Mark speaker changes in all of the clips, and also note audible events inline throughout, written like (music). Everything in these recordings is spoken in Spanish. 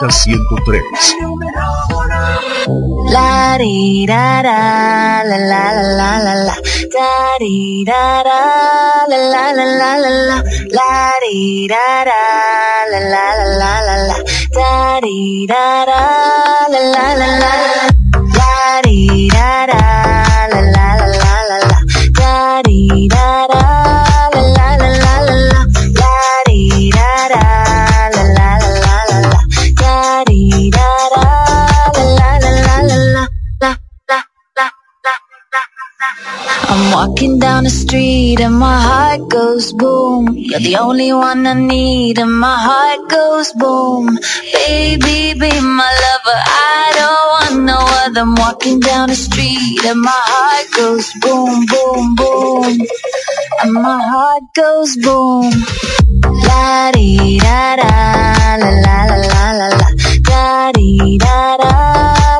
Speaker 1: Delta 103.
Speaker 2: La la la la la la la la la la la la la la di da I'm walking down the street and my heart goes boom. You're the only one I need and my heart goes boom. Baby, be my lover. I don't want no other. I'm walking down the street and my heart goes boom, boom, boom. And my heart goes boom. La di da da la la la la la la da di da da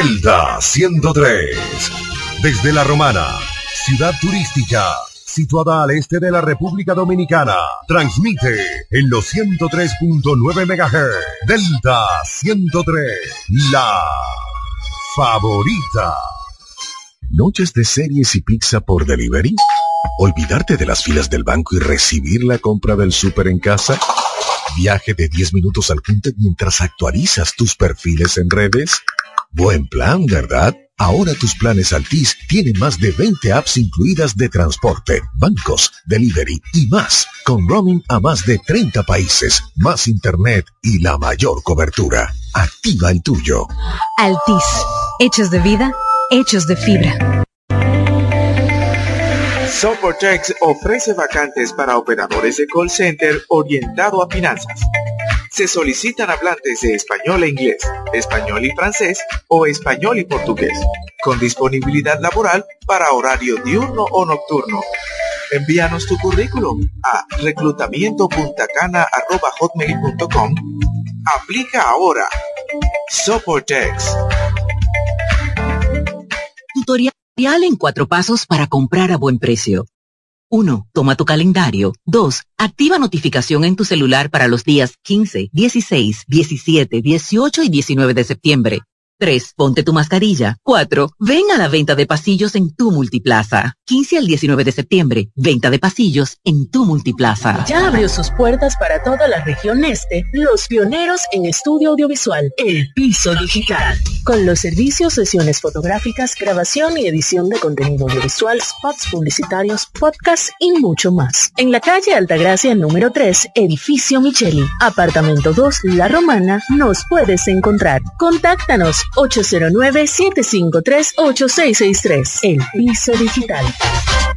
Speaker 1: Delta 103. Desde La Romana, ciudad turística, situada al este de la República Dominicana, transmite en los 103.9 MHz. Delta 103, la favorita. ¿Noches de series y pizza por delivery? ¿Olvidarte de las filas del banco y recibir la compra del súper en casa? ¿Viaje de 10 minutos al punto mientras actualizas tus perfiles en redes? Buen plan, ¿verdad? Ahora tus planes Altis tienen más de 20 apps incluidas de transporte, bancos, delivery y más, con roaming a más de 30 países, más internet y la mayor cobertura. Activa el tuyo.
Speaker 3: Altis. Hechos de vida, hechos de fibra.
Speaker 4: Soportex ofrece vacantes para operadores de call center orientado a finanzas. Se solicitan hablantes de español e inglés, español y francés o español y portugués, con disponibilidad laboral para horario diurno o nocturno. Envíanos tu currículum a reclutamiento.cana.hotmail.com. Aplica ahora. Soportex.
Speaker 5: Tutorial en cuatro pasos para comprar a buen precio. 1. Toma tu calendario. 2. Activa notificación en tu celular para los días 15, 16, 17, 18 y 19 de septiembre. 3. Ponte tu mascarilla. 4. Ven a la venta de pasillos en tu multiplaza. 15 al 19 de septiembre. Venta de pasillos en tu multiplaza.
Speaker 6: Ya abrió sus puertas para toda la región este, los pioneros en estudio audiovisual, El Piso Digital. Con los servicios, sesiones fotográficas, grabación y edición de contenido audiovisual, spots publicitarios, podcasts y mucho más. En la calle Altagracia número 3, edificio Micheli, apartamento 2, La Romana, nos puedes encontrar. Contáctanos 809-753-8663. El Piso Digital.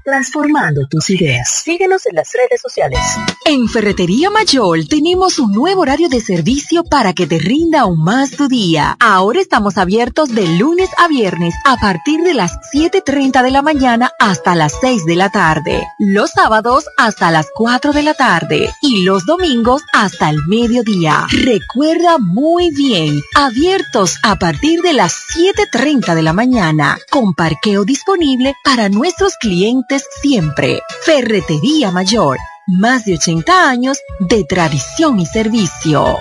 Speaker 7: transformando tus ideas. Síguenos en las redes sociales.
Speaker 3: En Ferretería Mayor tenemos un nuevo horario de servicio para que te rinda aún más tu día. Ahora estamos abiertos de lunes a viernes a partir de las 7.30 de la mañana hasta las 6 de la tarde. Los sábados hasta las 4 de la tarde y los domingos hasta el mediodía. Recuerda muy bien, abiertos a partir de las 7.30 de la mañana, con parqueo disponible para nuestros clientes siempre. Ferretería Mayor, más de 80 años de tradición y servicio.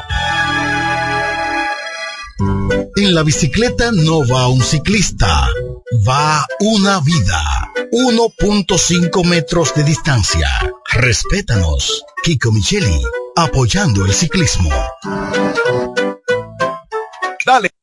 Speaker 8: En la bicicleta no va un ciclista, va una vida. 1.5 metros de distancia. Respétanos. Kiko Micheli, apoyando el ciclismo.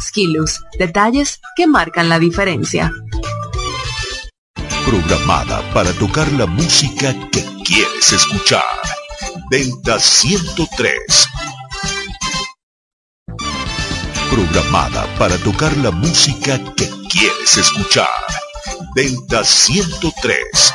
Speaker 9: Skilus, detalles que marcan la diferencia.
Speaker 10: Programada para tocar la música que quieres escuchar. Venta 103. Programada para tocar la música que quieres escuchar. Venta 103.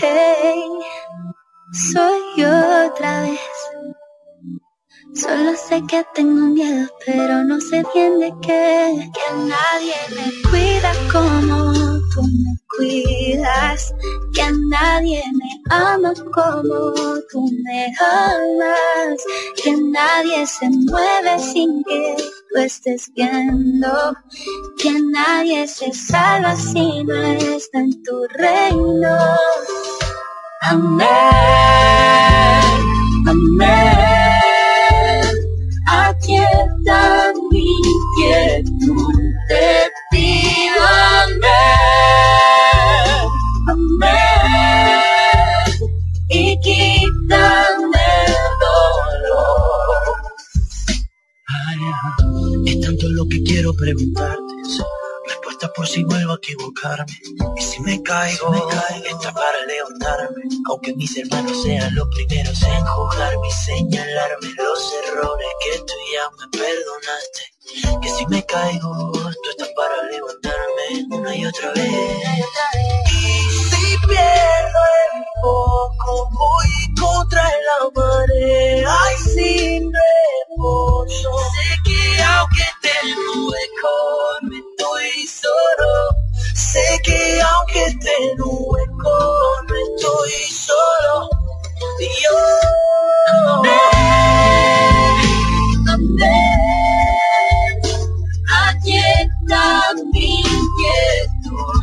Speaker 11: Hey, soy yo otra vez. Solo sé que tengo miedo, pero no sé bien de qué. Que nadie me cuida como tú me cuidas. Que nadie me ama como tú me amas. Que nadie se mueve sin que tú estés viendo. Que nadie se salva si no está en tu reino. Amén, amén. Atienda mi inquietud, te pido
Speaker 12: lo que quiero preguntarte. Respuesta por si vuelvo a equivocarme. Y si me caigo, está para levantarme. Aunque mis hermanos sean los primeros en juzgarme y señalarme los errores que tú ya me perdonaste. Que si me caigo, tú estás para levantarme una y otra vez. Y si pierdo el foco, voy contra la marea y sin reposo. Sé que aunque tengo hueco, me estoy solo.
Speaker 13: Sé que aunque tengo hueco, no estoy solo. Yo. Allí está mi inquietud.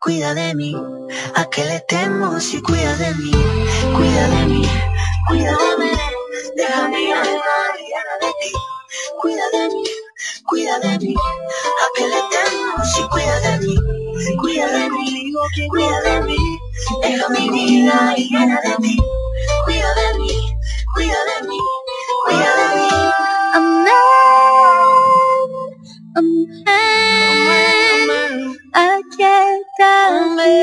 Speaker 14: cuida de mí, a que le temo si cuida de mí, cuida de mí, mí, deja mi alma llena de ti, cuida de mí cuida de mí, a que le tengo, si cuida de mí, cuida de mí, cuida de mí, deja mi vida llena de ti, cuida de mí, cuida de mí, cuida de mí. Amén,
Speaker 11: amén, aquí está mi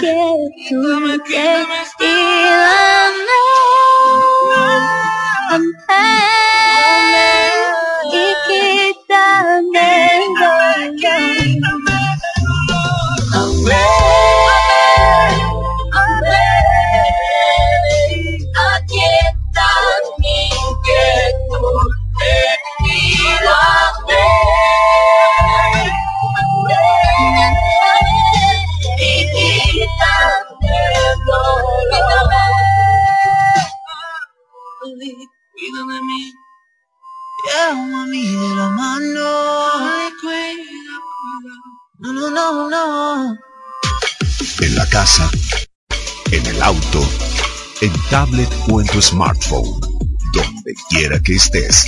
Speaker 11: quietud,
Speaker 10: tablet o en tu smartphone. Donde quiera que estés.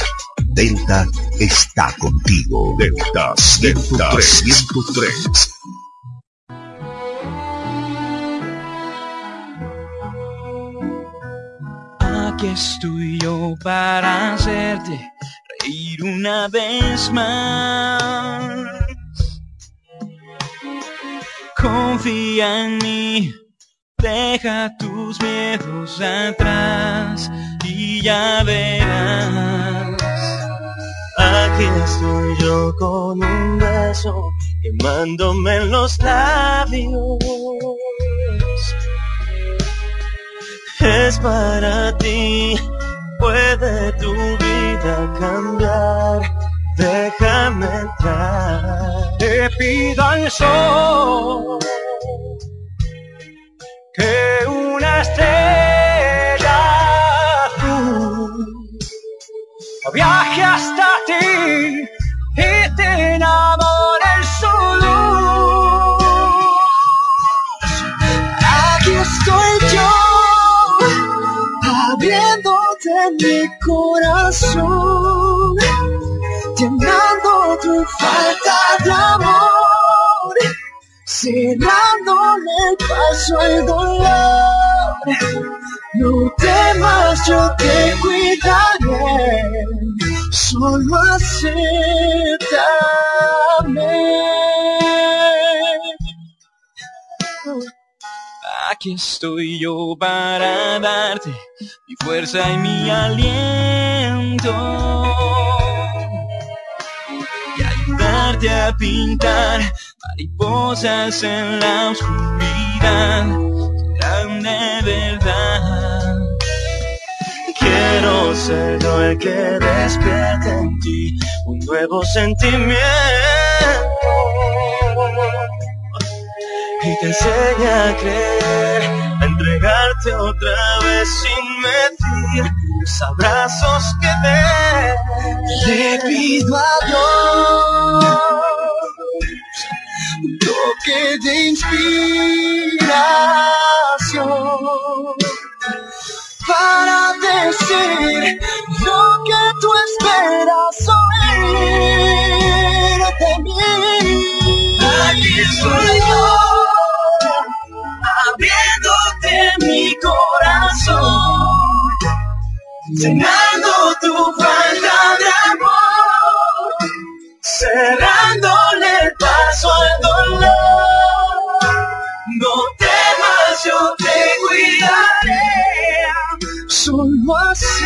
Speaker 10: Delta está contigo. Delta 103. 103.
Speaker 12: Aquí estoy yo para hacerte ir una vez más. Confía en mí, deja tus miedos atrás y ya verás.
Speaker 14: Aquí estoy yo con un beso quemándome en los labios. Es para ti puede tu vida cambiar. Déjame entrar.
Speaker 12: Te pido al sol que estrella azul viaje hasta ti y te enamore el sol.
Speaker 14: Aquí estoy yo abriéndote mi corazón, llenando tu falta de amor, cerrándole el paso al dolor. No temas, yo te cuidaré, solo acéptame.
Speaker 12: Aquí estoy yo para darte mi fuerza y mi aliento. Y ayudarte a pintar mariposas en la oscuridad. Serán de verdad.
Speaker 14: Quiero ser yo el que despierte en ti un nuevo sentimiento y te enseña a creer, a entregarte otra vez sin medir los abrazos que te le pido a Dios toque de inspiración para decir lo que tú esperas oír de mí. Aquí soy yo abriéndote mi corazón, llenando tu falta de amor, cerrándole el paso al dolor. No temas, yo te cuidaré, solo acéptame.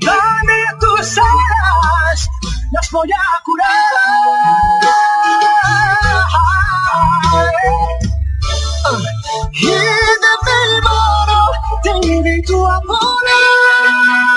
Speaker 14: Dame tus alas, las voy a curar. Y de mi mano te invito a volar.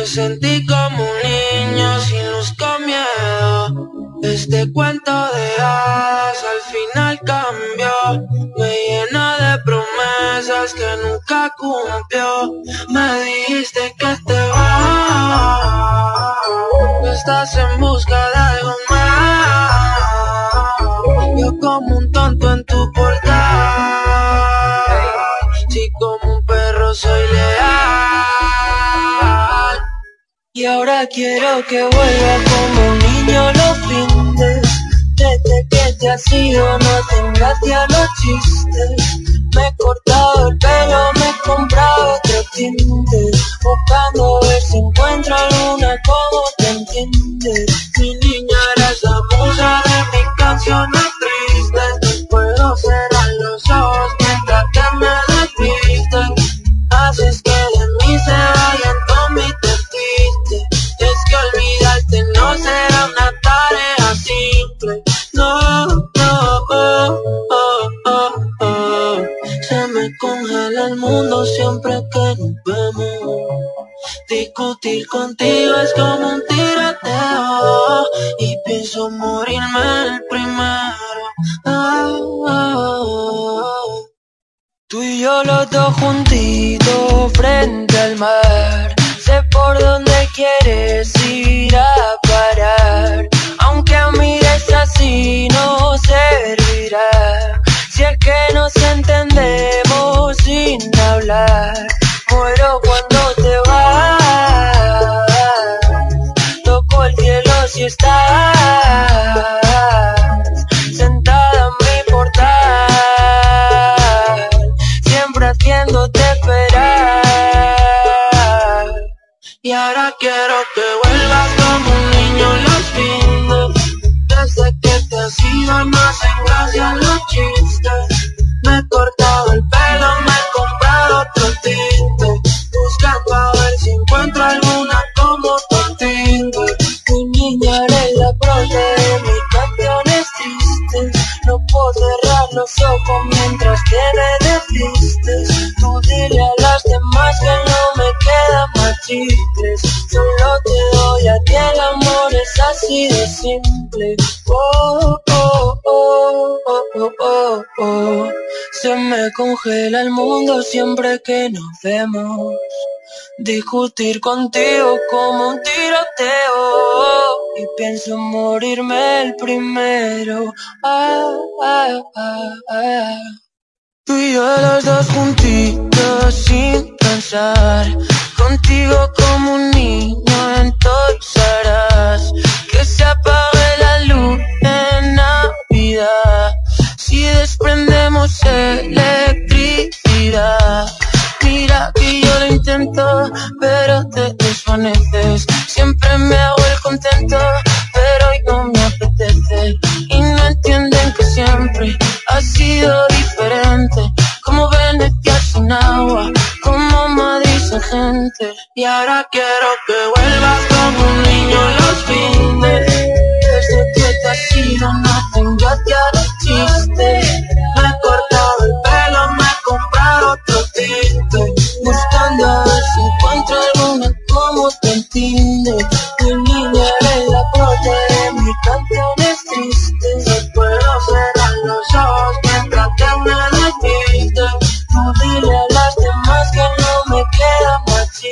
Speaker 13: Me sentí como un niño sin luz con miedo. Este cuento de hadas al final cambió. Me llena de promesas que nunca cumplió. Me dijiste que te vas. Estás en busca de algo más. Yo como un tonto en tu portal. Si como un perro soy leal. Y ahora quiero que vuelva como un niño los fines. Desde que te has ido no te gracia los chistes. Me he cortado el pelo, me he comprado otro tinte. Buscando ver si encuentro alguna como te entiende. Mi niña eres la musa de mis canciones tristes. Puedo cerrar los ojos mientras que me desvisten. Haces el mundo siempre que nos vemos. Discutir contigo es como un tiroteo y pienso morirme el primero. Tú y yo los dos juntitos frente al mar. Sé por dónde quieres ir a parar. Aunque a mires así no servirá. Muero cuando te vas. Toco el cielo si estás sentada en mi portal, siempre haciéndote esperar. Y ahora quiero que vuelvas como un niño los fines. Desde que te has ido no hacen gracia los chistes. Los ojos mientras te desvistes. Tú dile a las demás que no me quedan más chicles. Solo te doy a ti el amor, es así de simple. Oh, oh, oh, oh, oh, oh, oh. Se me congela el mundo siempre que nos vemos. Discutir contigo como un tiroteo Y pienso morirme el primero. Ah, ah, ah. Tú y yo los dos juntitos sin pensar. Contigo como un niño entonces Que se apague la luz en Navidad. Si desprendemos electricidad. Mira que yo lo intento, pero te desvaneces. Siempre me hago el contento, pero hoy no me apetece. Y no entienden que siempre ha sido diferente. Como Venecia sin agua, como Madrid sin gente. Y ahora quiero que vuelvas como un niño los fines.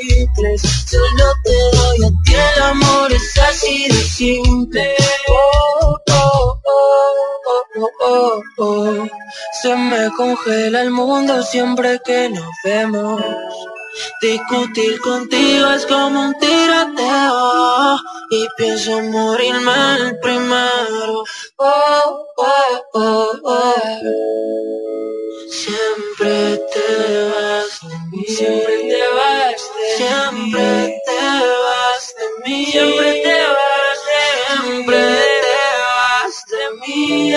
Speaker 13: Chicles. Solo te doy a ti el amor, es así de simple. Oh, oh, oh, oh, oh, oh. Se me congela el mundo siempre que nos vemos. Discutir contigo es como un tiroteo y pienso morirme el primero. Oh, oh, oh, oh. Siempre te vas de mí, siempre te vas de siempre te vas de mí, siempre te vas de siempre te vas de mí,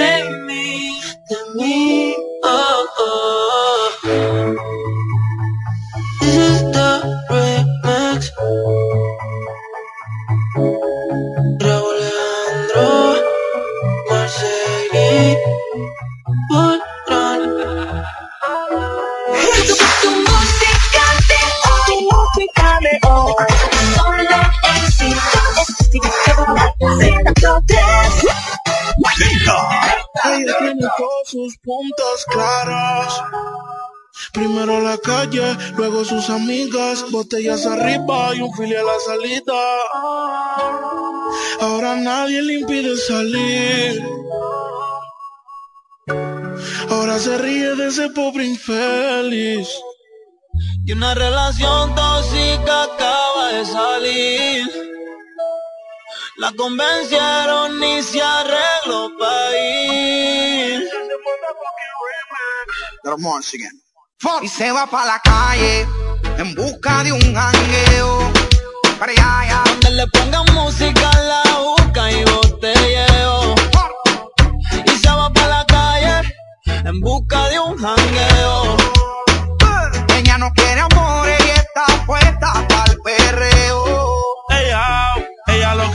Speaker 15: tiene todos sus puntos claros. Primero la calle, luego sus amigas, botellas arriba y un fili a la salida. Ahora nadie le impide salir. Ahora se ríe de ese pobre infeliz.
Speaker 13: Y una relación tóxica acaba de salir. La convencieron y se arregló para ir.
Speaker 16: Y se va para la calle en busca de un jangueo. Para allá, allá.
Speaker 13: Donde le pongan música la busca y botelleo. Y se va para la calle en busca de un jangueo.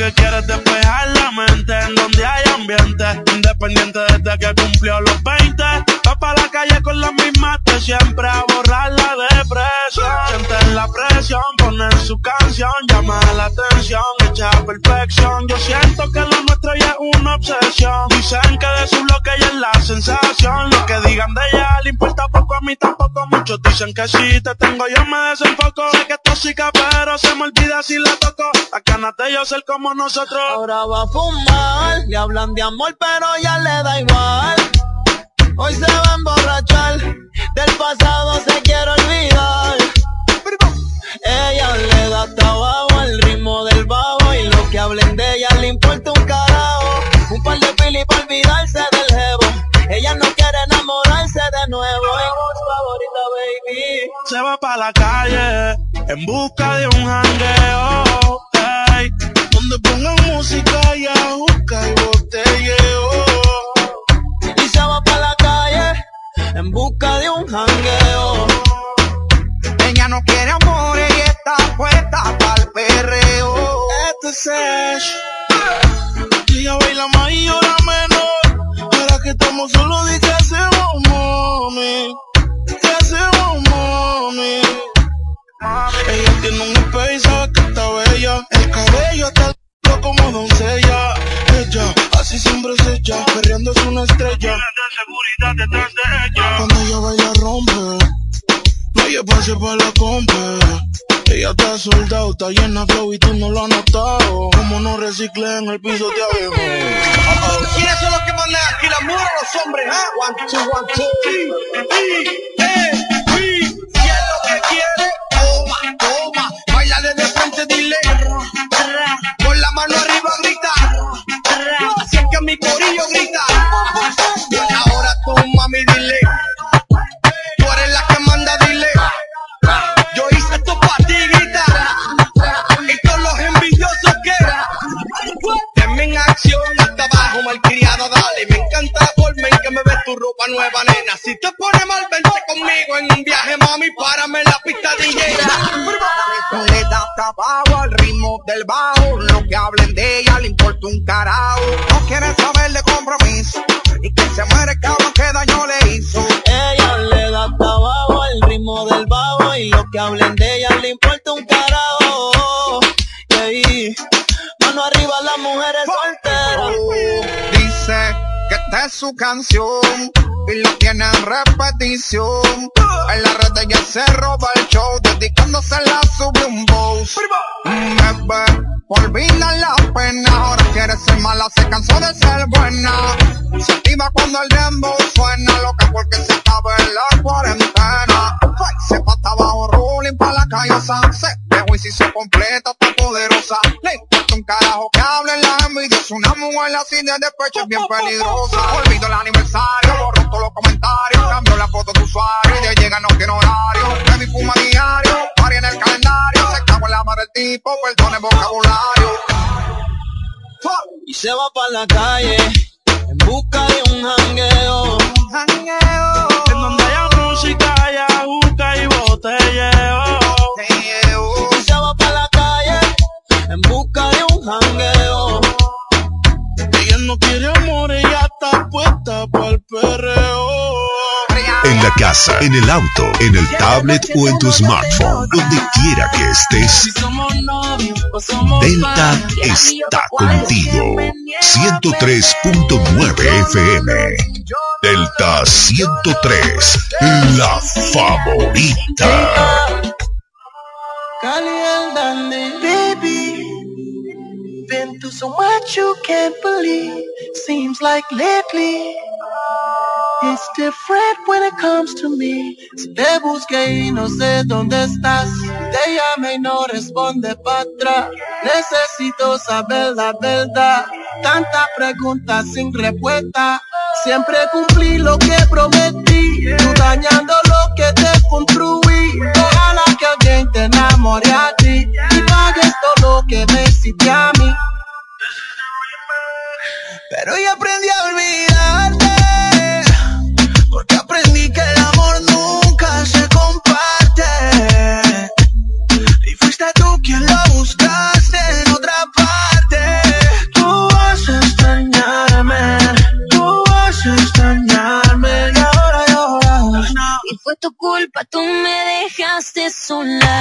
Speaker 15: Que quiere es despejar la mente en donde hay ambiente. Independiente desde que cumplió los 20. Va para la calle con la misma de siempre a borrar la depresión. Siente la presión, poner su canción, llama la atención, echa perfección. Yo siento que lo nuestro ya es una obsesión. Dicen que de su bloque ella es la sensación. Lo que digan de ella le importa poco, a mí tampoco. Muchos dicen que si te tengo yo me desenfoco. Sé que es tóxica, pero se me olvida si la toco. Las ganas de yo ser como nosotros.
Speaker 13: Ahora va a fumar, le hablan de amor, pero ya le da igual. Hoy se va a emborrachar, del pasado se quiere olvidar. Ella le da hasta abajo al ritmo del bajo y lo que hablen de ella le importa un carajo. Un par de pili para olvidarse del jevo. Ella no quiere enamorarse de nuevo. Voz favorita, baby.
Speaker 15: Se va para la calle en busca de un
Speaker 16: ah? One, two, canción y lo tiene en repetición. En la red ella se roba el show, dedicándose la sube un boss. Por olvidar la pena, ahora quiere ser mala, se cansó de ser buena. Se activa cuando el dembow suena, loca porque se acaba en la cuarentena. Se pata abajo, rolling pa' la calle, se dejó y se completa, está poderosa. Le importa un carajo que hablen las envidias. Una mujer así de despecho es bien peligrosa. En el
Speaker 10: auto, en el tablet o en tu smartphone, donde quiera que estés, Delta está contigo. 103.9 FM. Delta 103, la favorita.
Speaker 14: So much you can't believe. Seems like it's different when it comes to me. Si te busqué y no sé dónde estás, te llamé y no responde para atrás. Necesito saber la verdad. Tantas preguntas sin respuesta. Siempre cumplí lo que prometí, tú dañando lo que te construí. Ojalá que alguien te enamore a ti y pagues todo lo que me hiciste a mí. Pero yo aprendí a olvidarte,
Speaker 2: culpa, tú me dejaste sola.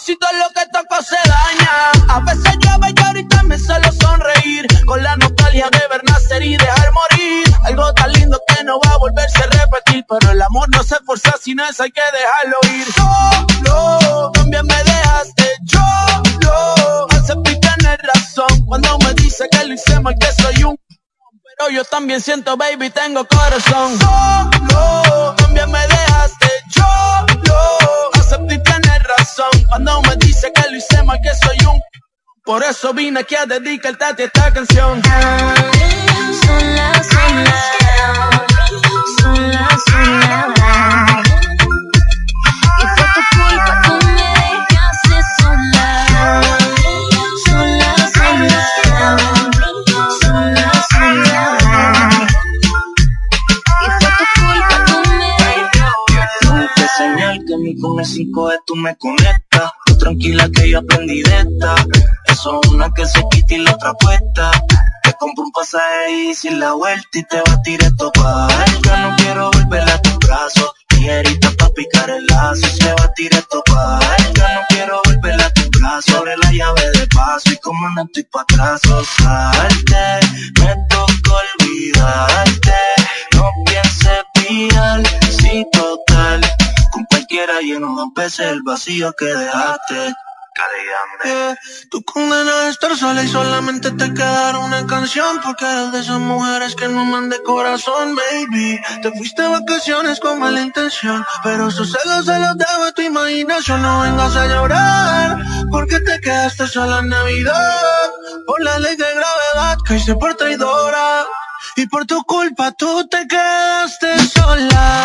Speaker 2: Con
Speaker 14: magocito lo que toco se daña. A veces llueve y ahorita me suelo sonreír. Con la nostalgia de ver nacer y dejar morir. Algo tan lindo que no va a volverse a repetir. Pero el amor no se forza, sino eso hay que dejarlo ir. Solo, también me dejaste. Yo lo acepté tener razón. Cuando me dice que lo hice mal, que soy un pero yo también siento, baby, tengo corazón. Solo, también me dejaste, Cuando me dice que lo hice que soy un. Por eso vine aquí a dedicarte a esta canción.
Speaker 2: Sola. Sola, sola.
Speaker 12: Con el 5 tú me conectas. Tú tranquila que yo aprendí de esta. Eso es una que se quita y la otra puesta. Te compro un pasaje y sin la vuelta y te va a tirar esto pa' Yo no quiero volver a tus brazos. Tijerita pa' picar el lazo. Se va a tirar esto pa' Yo no quiero volver a tus brazos. Abre la llave de paso y como no estoy pa' atrás. o salte, me toca olvidarte. No pienses viral, sí total. Cualquiera lleno dos veces el vacío que dejaste.
Speaker 15: Yeah, Tú condenas estar sola y solamente te quedará una canción Porque eres de esas mujeres que no mande corazón, baby. Te fuiste de vacaciones con mala intención Pero esos celos se los debo a tu imaginación. No vengas a llorar Porque te quedaste sola en Navidad. Por la ley de gravedad caíste por traidora Y por tu culpa tú te quedaste Sola,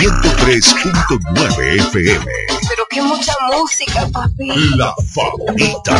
Speaker 13: 103.9 FM.
Speaker 10: Pero qué mucha música, papi.
Speaker 13: La favorita.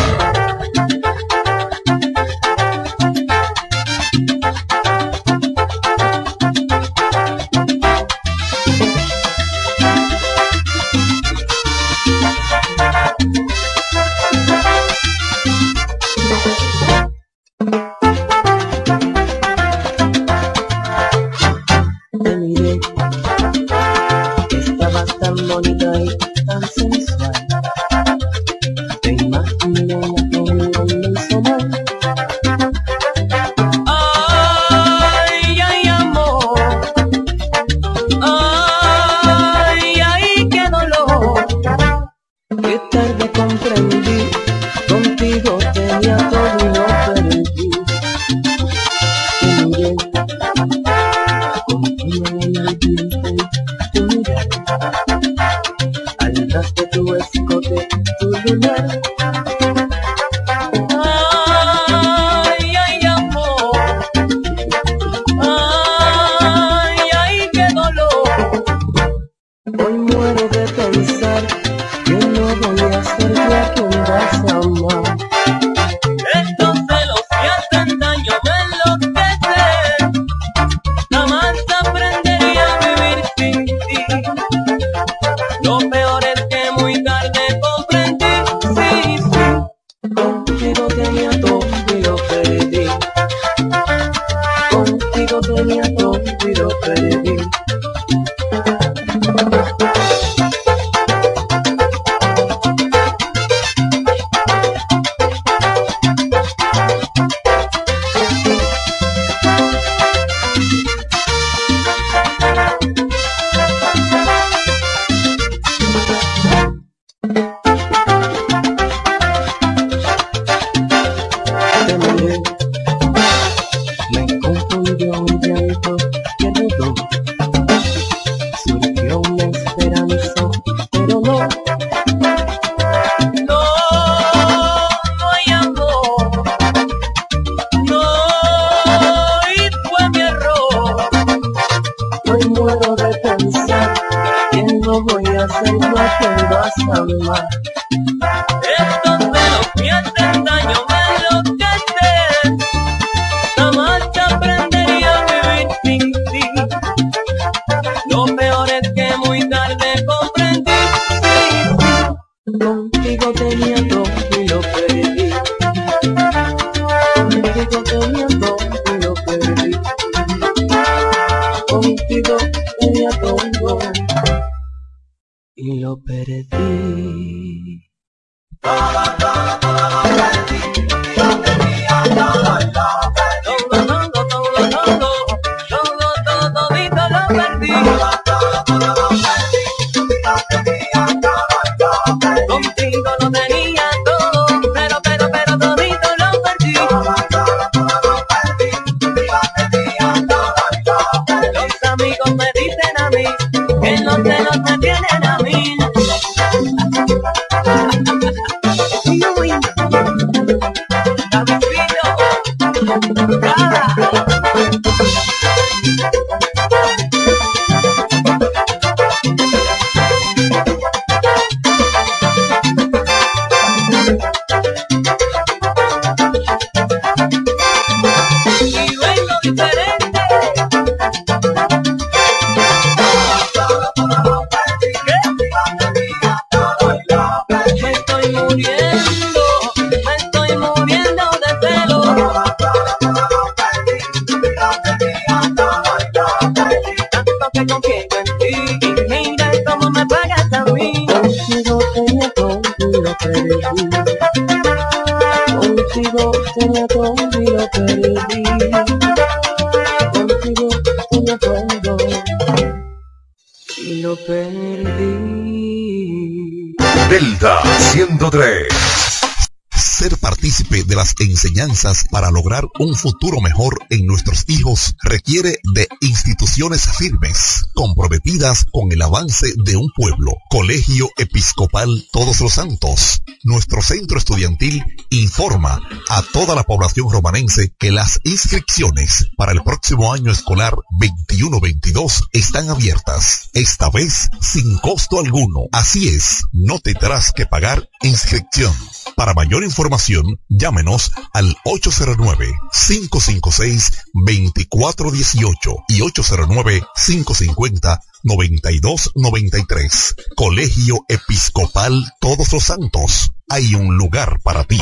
Speaker 10: 3 enseñanzas para lograr un futuro mejor en nuestros hijos requiere de instituciones firmes, comprometidas con el avance de un pueblo. Colegio Episcopal Todos los Santos. Nuestro centro estudiantil informa a toda la población romanense que las inscripciones para el próximo año escolar 21-22 están abiertas, esta vez sin costo alguno. Así es, no tendrás que pagar inscripción. Para mayor información, llámenos al 809-556-2418 y 809-550-9293. Colegio Episcopal Todos los Santos. Hay un lugar para ti.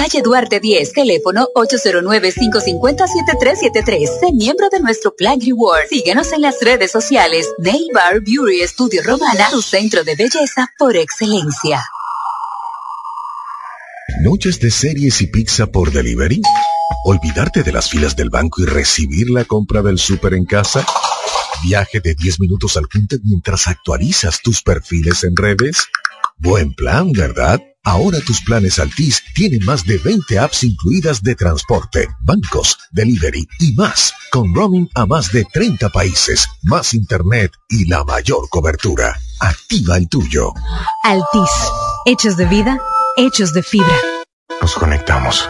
Speaker 17: calle Duarte 10, teléfono 809-550-7373. Sé miembro de nuestro Plan Reward. Síguenos en las redes sociales. Nail Bar Beauty Estudio Romana, tu centro de belleza por excelencia.
Speaker 1: ¿Noches de series y pizza por delivery? ¿Olvidarte de las filas del banco y recibir la compra del súper en casa? ¿Viaje de 10 minutos al punto mientras actualizas tus perfiles en redes? Buen plan, ¿verdad? Ahora tus planes Altis tienen más de 20 apps incluidas de transporte, bancos, delivery y más, con roaming a más de 30 países, más internet y la mayor cobertura. Activa el tuyo.
Speaker 18: Altis, hechos de vida, hechos de fibra.
Speaker 19: Nos conectamos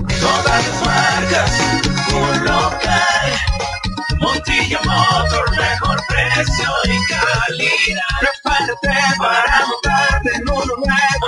Speaker 20: Todas las marcas, un local. Montilla Motor, mejor precio y calidad. Prepárate para montarte en uno nuevo,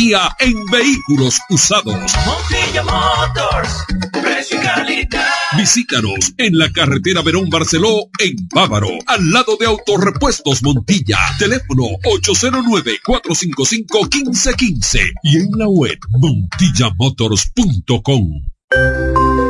Speaker 21: en vehículos usados.
Speaker 20: Montilla Motors, precio y calidad.
Speaker 21: Visítanos en la carretera Verón Barceló, en Bávaro, al lado de Autorepuestos Montilla. Teléfono 809-455-1515 y en la web montillamotors.com.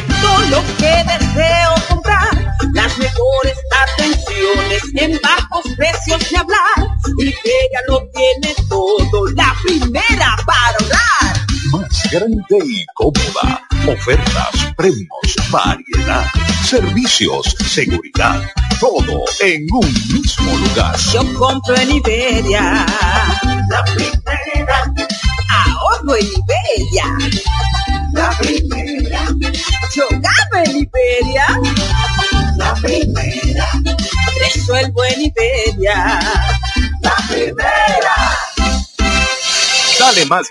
Speaker 22: necesito, lo que deseo comprar, las mejores atenciones en bajos precios de hablar. Ella lo tiene todo, la primera para hablar.
Speaker 23: Más grande y cómoda. Ofertas, premios, variedad, servicios, seguridad. Todo en un mismo lugar.
Speaker 22: Yo compro en Iberia, la primera. Ahorro en Iberia, la primera. Yo gano en Iberia, la primera. Resuelvo en Iberia, la primera.
Speaker 23: Dale más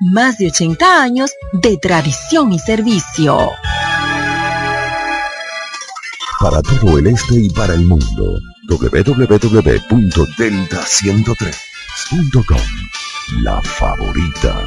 Speaker 3: más de 80 años de tradición y servicio.
Speaker 24: Para todo el este y para el mundo, www.delta103.com. La favorita.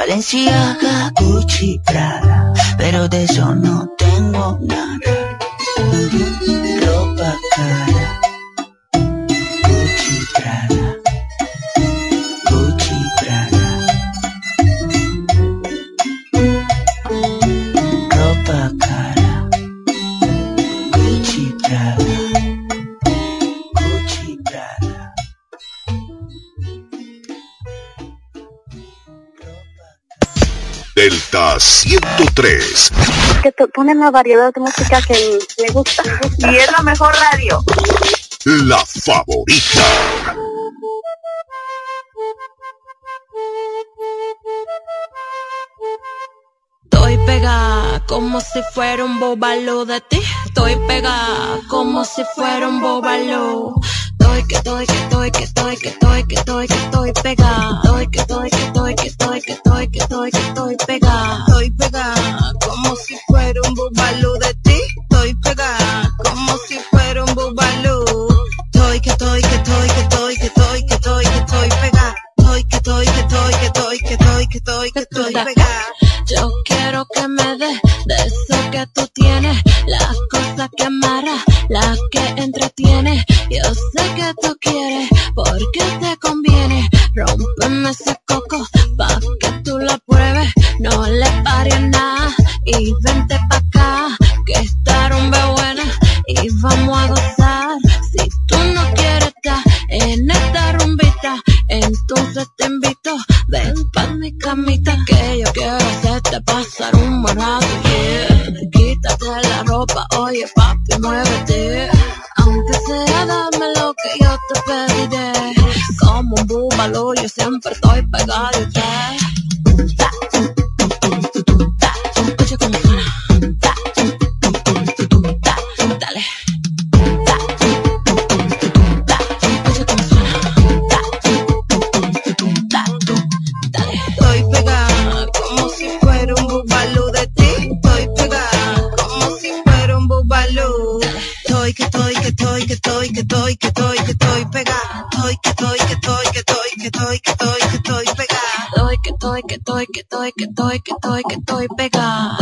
Speaker 25: Valenciaga, Gucci. Pero de eso no tengo nada. Ropa cara.
Speaker 24: Delta 103.
Speaker 26: que te ponen una variedad de música que me gusta. Y es la mejor radio.
Speaker 24: La favorita.
Speaker 13: Estoy pegada como si fuera un bobalo de ti. Estoy pegada como si fuera un bobalo. Estoy que estoy que estoy que estoy que estoy que estoy que estoy pegada. Estoy que estoy que estoy que estoy que estoy que estoy que estoy pegada.
Speaker 27: Estoy pegada como si fuera un bobalo de ti. Estoy pegada como si fuera un bobalo. Estoy que estoy que estoy que estoy que estoy que estoy que estoy pegada. Estoy que estoy que estoy que estoy que estoy que estoy que
Speaker 13: quiero que me dé de eso que tú tienes, las cosas que amara, las que entretiene. Yo sé que tú quieres, porque te conviene. Rompeme ese coco, pa' que tú lo pruebes. No le pares nada y vente pa' acá, que esta rumba buena y vamos a gozar. Si tú no quieres estar en esta rumbita, entonces te invito, ven pa' mi camita que yo quiero de pasar un buen rato, yeah. Quítate la ropa, oye papi, muévete. Aunque sea, dame lo que yo te pediré. Como un búbalo, yo siempre estoy pegado
Speaker 27: y te
Speaker 13: estoy, que estoy, que estoy pegada.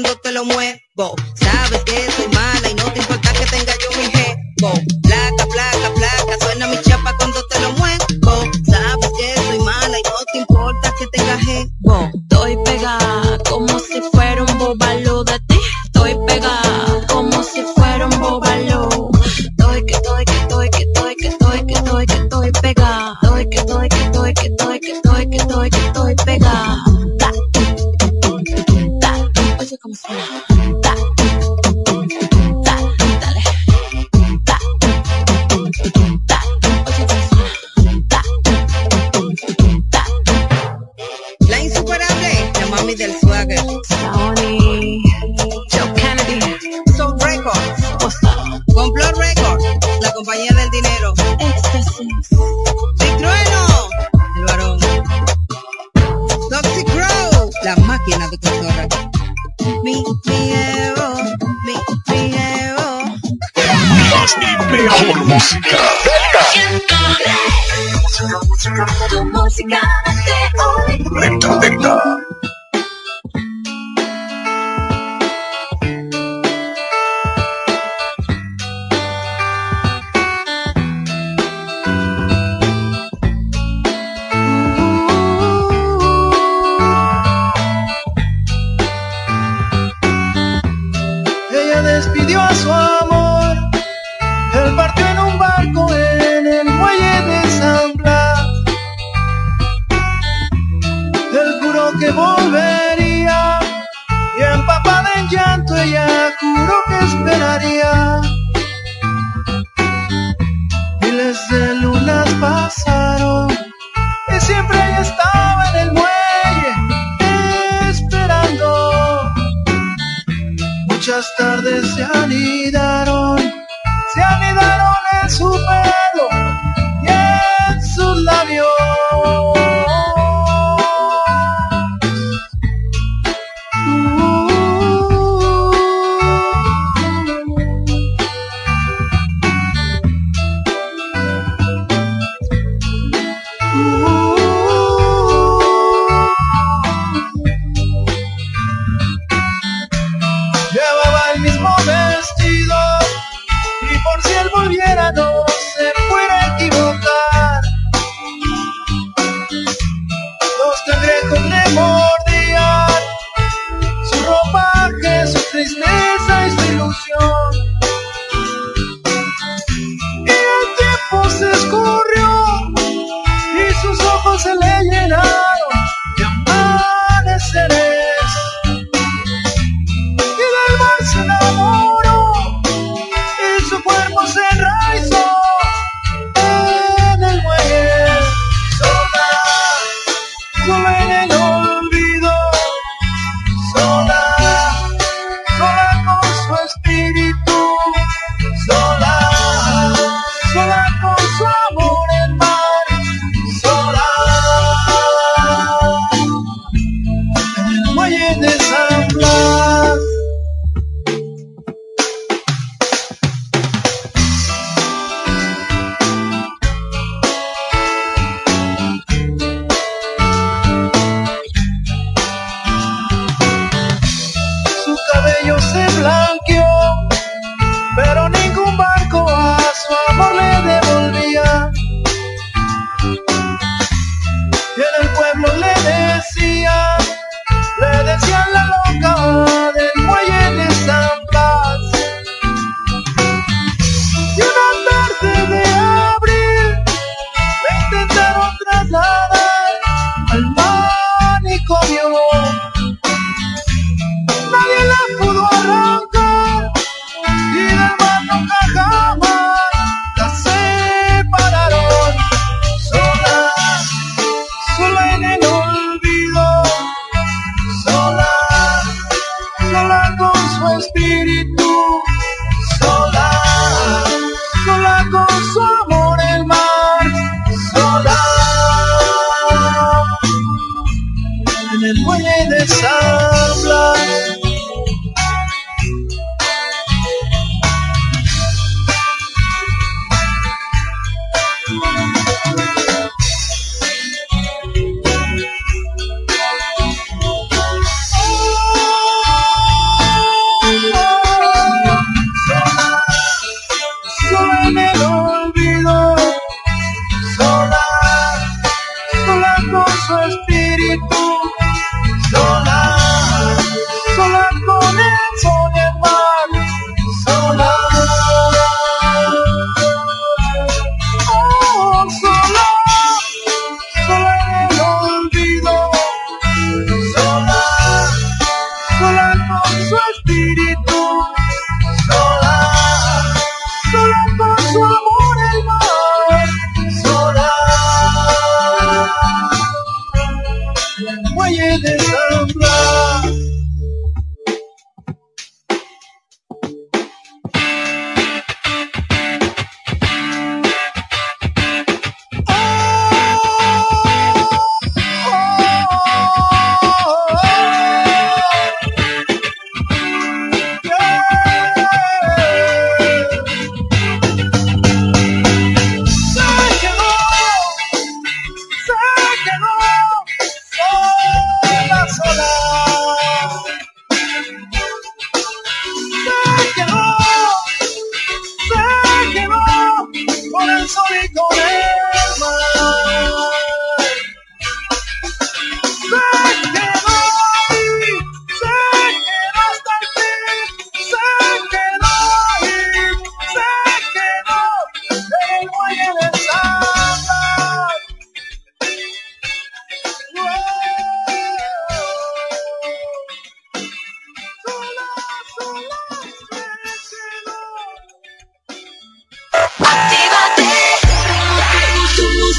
Speaker 14: cuando te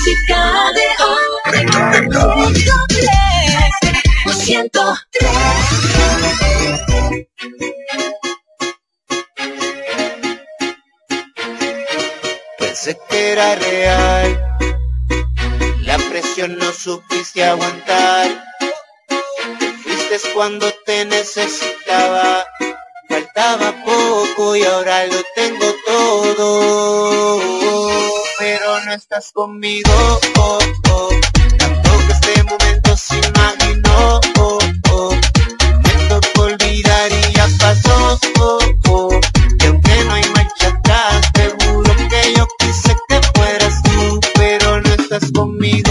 Speaker 14: música
Speaker 13: de hoy.
Speaker 28: 103.
Speaker 29: Pensé que era real, la presión no supiste aguantar. Te fuiste cuando te necesitaba, faltaba poco y ahora lo tengo todo. Pero no estás conmigo, oh, oh. tanto que este momento se imaginó. Oh, oh. Me tocó olvidar y ya pasó. Oh, oh. Y aunque no hay marcha atrás, te juro que yo quise que fueras tú, pero no estás conmigo.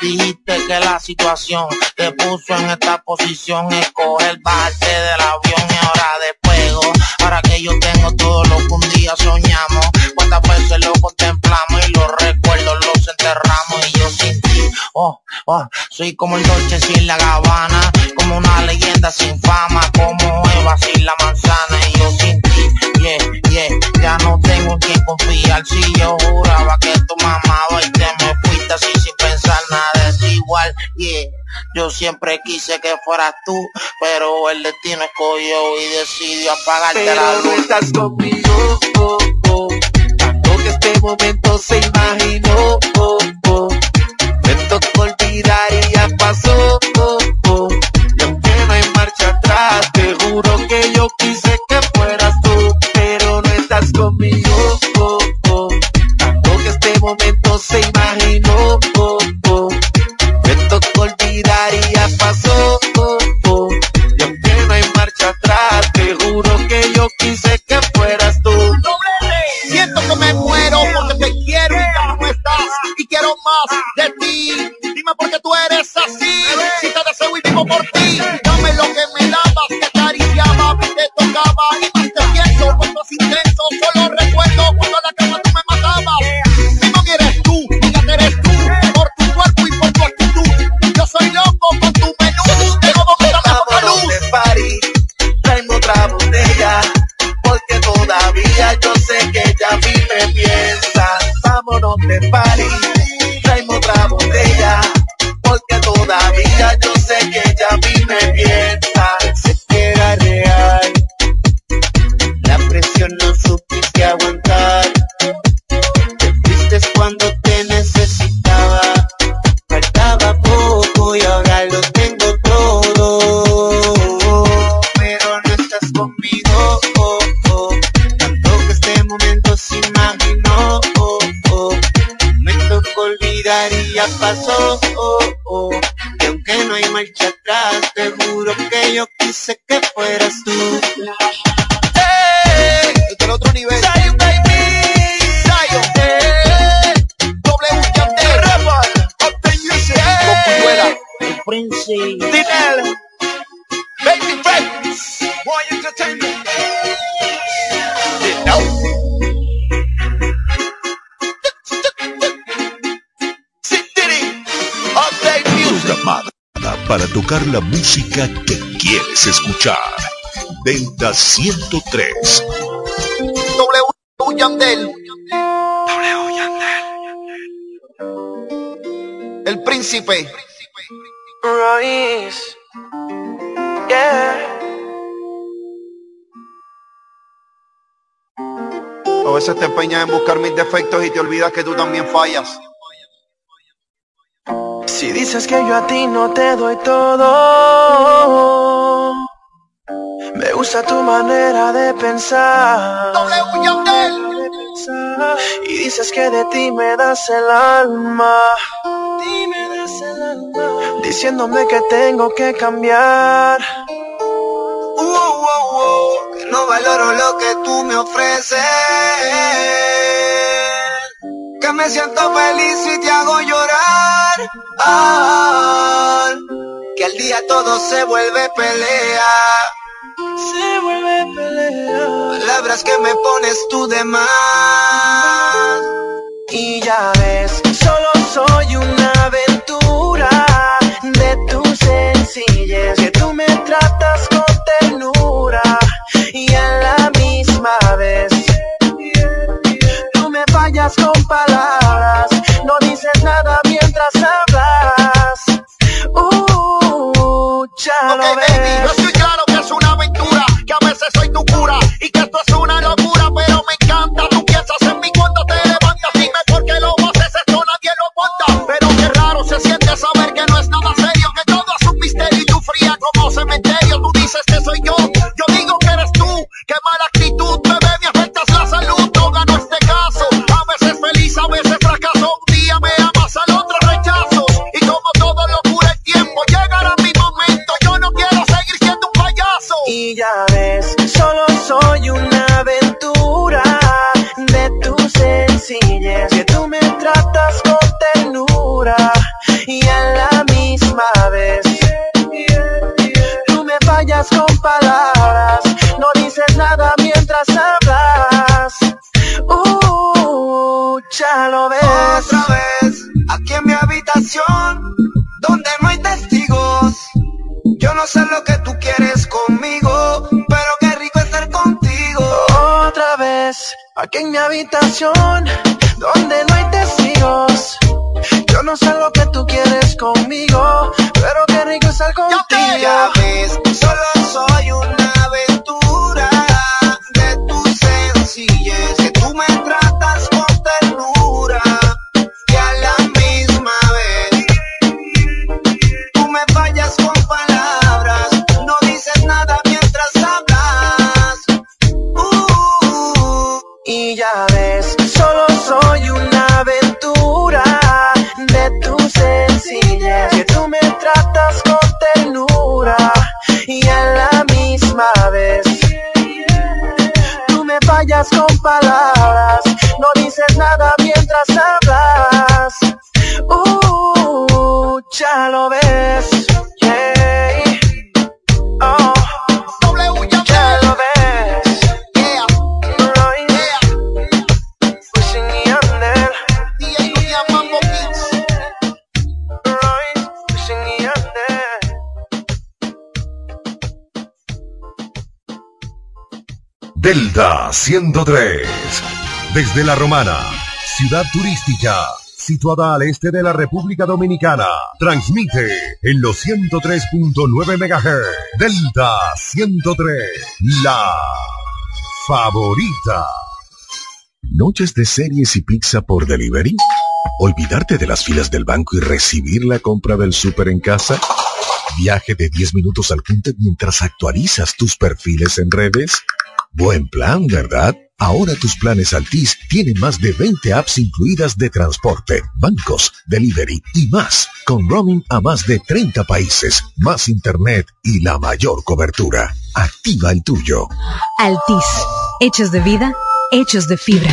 Speaker 30: Dijiste que la situación te puso en esta posición. Escoger bajarte del avión y ahora despego. Ahora que yo tengo todo lo que un día soñamos. Cuántas veces lo contemplamos y los recuerdos los enterramos. Y yo sin ti, oh, oh, soy como el Dolce sin la Gabbana. Como una leyenda sin fama. Como Eva sin la manzana. Y yo sin ti, yeah, yeah, ya no tengo en quién confiar. Si yo juraba que me amabas y yeah. Yo siempre quise que fueras tú, pero el destino escogió y decidió apagarte la
Speaker 29: Pero no
Speaker 30: luz.
Speaker 29: estás conmigo, oh, oh. Tanto que este momento se imaginó, oh, oh. Me tocó olvidar y ya pasó, oh, oh. Y aunque no hay marcha atrás, te juro que yo quise que fueras tú, pero no estás conmigo, oh, oh. Tanto que este momento se imaginó, olvidar y ya pasó, oh, oh. Y aunque no hay marcha atrás, te juro que yo quise que fueras tú.
Speaker 16: Siento que me muero porque te quiero y ya no estás. Y quiero más de ti. Dime por qué tú eres así. Si te deseo y vivo por ti.
Speaker 29: De pasó. Oh, oh. Y aunque no hay marcha atrás, te juro que yo quise que fueras tú.
Speaker 10: Llamada para tocar la música que quieres escuchar. Delta 103.
Speaker 16: W Yandel.
Speaker 30: W Yandel.
Speaker 16: El príncipe.
Speaker 30: Royce. Yeah.
Speaker 16: A veces te empeñas en buscar mis defectos y te olvidas que tú también fallas.
Speaker 14: Si dices que yo a ti no te doy todo, me gusta tu manera de pensar. Y dices que de ti me das el alma. Diciéndome que tengo que cambiar.
Speaker 29: Uh, uh, uh, que no valoro lo que tú me ofreces. Que me siento feliz y te hago llorar. Ah, que al día todo se vuelve pelea.
Speaker 14: Se vuelve pelea.
Speaker 29: Palabras que me pones tú de más.
Speaker 14: Y ya ves, solo soy una aventura de tu sencillez, que tú me me fallas con palabras, no dices nada mientras hablas. Uh, ya lo ves.
Speaker 16: baby, yo estoy claro que es una aventura, que a veces soy tu cura y que esto es una locura, pero me encanta. Tú piensas en mí cuando te levantas, dime por qué lo haces, esto nadie lo aguanta. Pero qué raro se siente saber que no es nada serio, que todo es un misterio y tú fría como cementerio. Tú dices que soy yo, yo digo que eres tú. Qué mala actitud, bebé,
Speaker 14: ya ves, solo soy una aventura de tu sencillez, que tú me tratas con ternura y a la misma vez tú me fallas con palabras, no dices nada mientras hablas. Uh, ya lo ves. Otra vez, aquí en mi habitación, donde no hay testigos. Yo no sé lo que tú quieres conmigo, aquí en mi habitación, donde no hay testigos. Yo no sé lo que tú quieres conmigo, pero qué rico estar contigo. Ya ves, solo soy una y a la misma vez tú me fallas con palabras, no dices nada mientras hablas. Uh, ya lo ves.
Speaker 1: Delta 103. Desde La Romana, ciudad turística, situada al este de la República Dominicana, transmite en los 103.9 MHz. Delta 103, la favorita. ¿Noches de series y pizza por delivery? ¿Olvidarte de las filas del banco y recibir la compra del súper en casa? ¿Viaje de 10 minutos al punto mientras actualizas tus perfiles en redes? Buen plan, ¿verdad? Ahora tus planes Altis tienen más de 20 apps incluidas de transporte, bancos, delivery y más, con roaming a más de 30 países, más internet y la mayor cobertura. Activa el tuyo.
Speaker 3: Altis. Hechos de vida, hechos de fibra.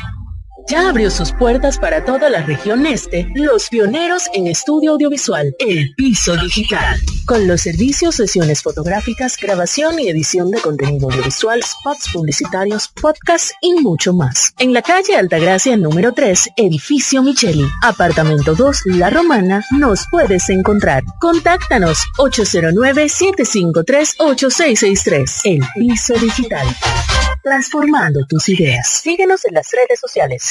Speaker 7: Ya abrió sus puertas para toda la región este, los pioneros en estudio audiovisual, El Piso Digital, con los servicios, sesiones fotográficas, grabación y edición de contenido audiovisual, spots publicitarios, podcasts y mucho más. En la calle Altagracia número 3, edificio Micheli, apartamento 2, La Romana, nos puedes encontrar. Contáctanos 809-753-8663, El Piso Digital. Transformando tus ideas. Síguenos en las redes sociales.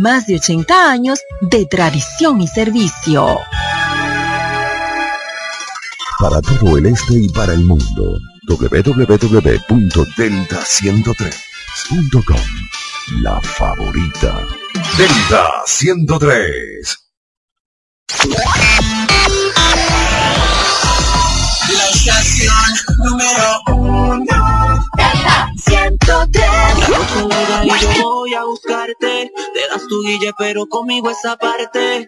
Speaker 3: más de 80 años de tradición y servicio.
Speaker 24: Para todo el este y para el mundo, www.delta103.com. La favorita. Delta 103.
Speaker 31: La estación número uno.
Speaker 22: 103.
Speaker 14: y yo voy a buscarte. Te das tu guille, pero conmigo esa parte.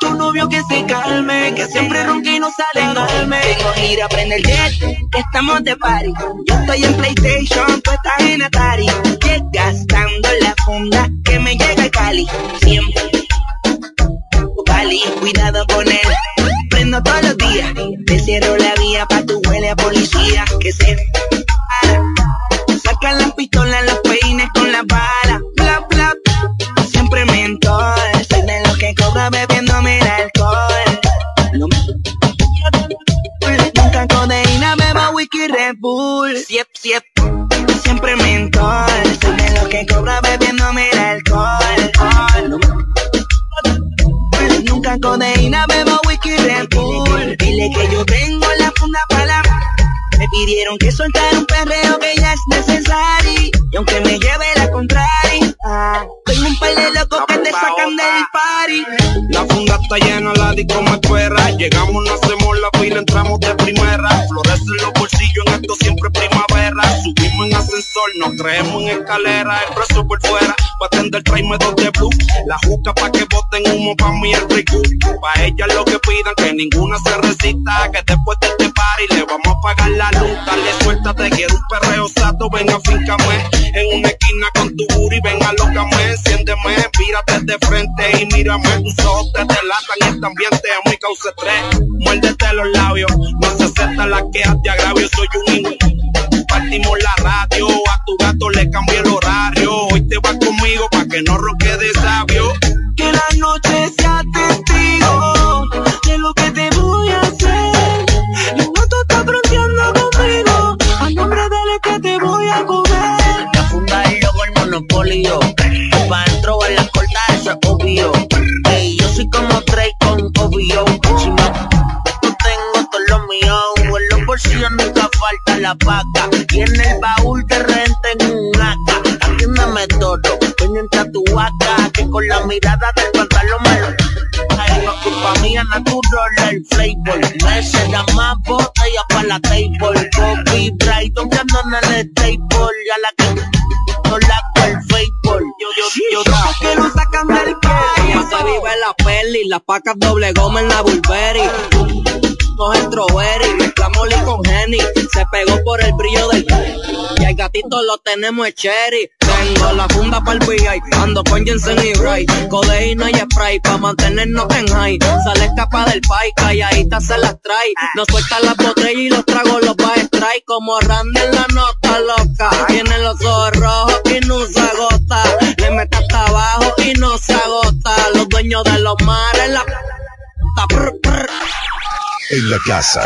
Speaker 14: Tu novio que se calme, que siempre ronca y no sale a darme.
Speaker 22: Tengo gira, prende el jet, que estamos de party. Yo estoy en PlayStation, tú estás en Atari. Llegas dando la funda, que me llega el Cali. Siempre. Cali, cuidado con él. Prendo todos los días, te cierro la vía pa' tu huele a policía. Que se Sacan las pistolas, los peines con la bala. Bla, bla. Siempre mentor. Soy de los que cobra bebiéndome el alcohol. Nunca codeína, beba whisky Red Bull. Siep, siep. Siempre mentor. Soy de los que cobra bebiéndome el alcohol. Nunca codeína, beba whisky Red Bull. Dile que yo tengo la funda para la me pidieron que soltara un perreo que ya es necesario. Y aunque me lleve la contraria, tengo un par de locos que te sacan del party.
Speaker 32: La funda está llena, la disco me espera. Llegamos, no hacemos la fila, entramos de primera. Florecen los bolsillos, en esto siempre primavera. Subimos en ascensor, nos creemos en escalera. El preso por fuera, pa' atender tráeme dos de blue. La juca pa' que boten humo pa' mí el rico. Pa' ellas lo que pidan, que ninguna se resista. Que después de este party le vamos a pagar la luz. Dale suéltate, quiero un perreo sato, ven a fíncame. En una esquina con tu booty, ven a locame. Enciéndeme, mírate de frente y mírame. Tus ojos te delatan y este ambiente a muy causa estrés. Muérdete los labios, no se aceptan las quejas de agravio. Soy un hijo prendimos la radio. A tu gato le cambié el horario. Hoy te vas conmigo pa' que no roque de sabio.
Speaker 14: Que la noche sea testigo de lo que te voy a hacer. La gato está fronteando conmigo. A nombre del que te voy a comer.
Speaker 22: La funda el logo, el monopolio. Pa' dentro en las cortas, eso es obvio. Hey, yo soy como Trey con obvio
Speaker 33: vaca. Y en el baúl te renten un acá. Atiéndeme todo, pendiente a tu vaca. Que con la mirada del pantalón me lo... Ay, no es culpa mía, natural el flavor. Me se da más botella para la table. Bobby Bright, donde andan en el table. Ya la que no la el Facebook. Yo, yo, yo, yo, que lo sacan del que.
Speaker 22: se vive la peli, las pacas doble goma en la Burberry Nos el mezclamos con Henny, se pegó por el brillo del y el gatito lo tenemos el cherry. Tengo la funda para el VI, ando con Jensen y Bray. Codeína y spray pa' mantenernos en high. Sale escapa del pai, calladita se las trae. No suelta las botellas y los tragos los va a extraer. Como Randy en la nota loca. Tiene los ojos rojos y no se agota. Le mete hasta abajo y no se agota. Los dueños de los mares la...
Speaker 10: En la casa,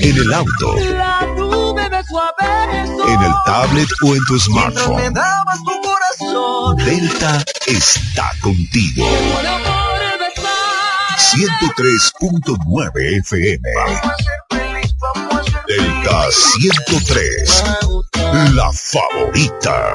Speaker 10: en el auto, en el tablet o en tu smartphone. Delta está contigo. 103.9 FM. Delta 103. La favorita.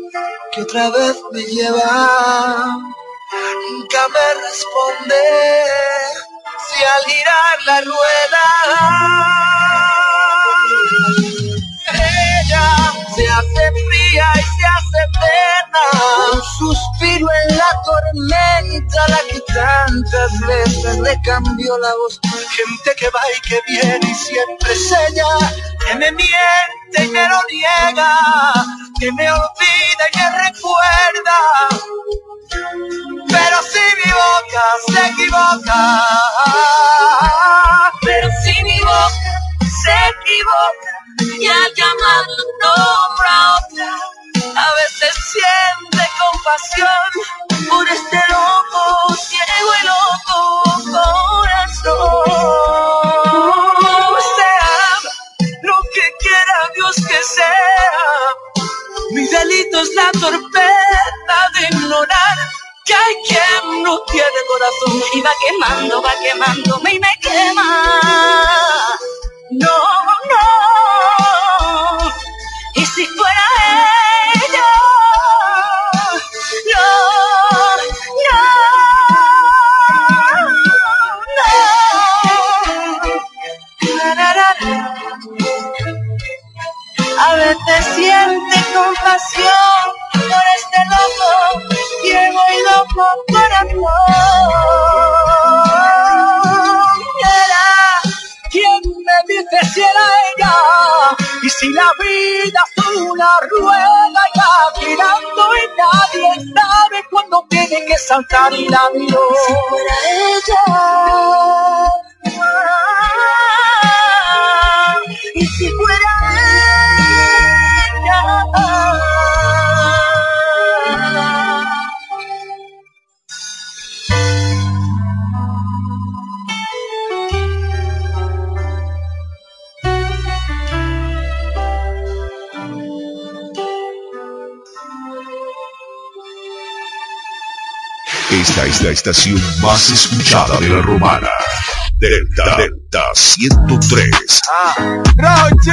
Speaker 14: que otra vez me lleva. Nunca me responde si al girar la rueda Un suspiro en la tormenta, la que tantas veces le cambió la voz. Gente que va y que viene y siempre es ella, que me miente y me lo niega, que me olvida y me recuerda. Pero si mi boca se equivoca,
Speaker 13: pero si mi boca se equivoca y al llamar otra, a veces siente compasión por este loco, ciego y loco corazón.
Speaker 14: que sea. Mi delito es la torpeza de ignorar que hay quien no tiene corazón
Speaker 13: y va quemando, va quemándome y me quema. No, no. Y si fuera ella, siente compasión por este loco, ciego y loco corazón.
Speaker 14: Era quien me dice si era ella, y si la vida es una rueda ya girando y nadie sabe cuándo tiene que saltar y la miró.
Speaker 13: Si fuera ella. Y si fuera
Speaker 10: es la estación más escuchada de la romana. Delta, Delta 103.
Speaker 34: Ah, Rochi,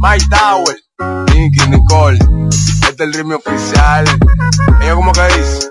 Speaker 34: My Tower, Nicky, Nicole. Este es el ritmo oficial. Ella como que dice.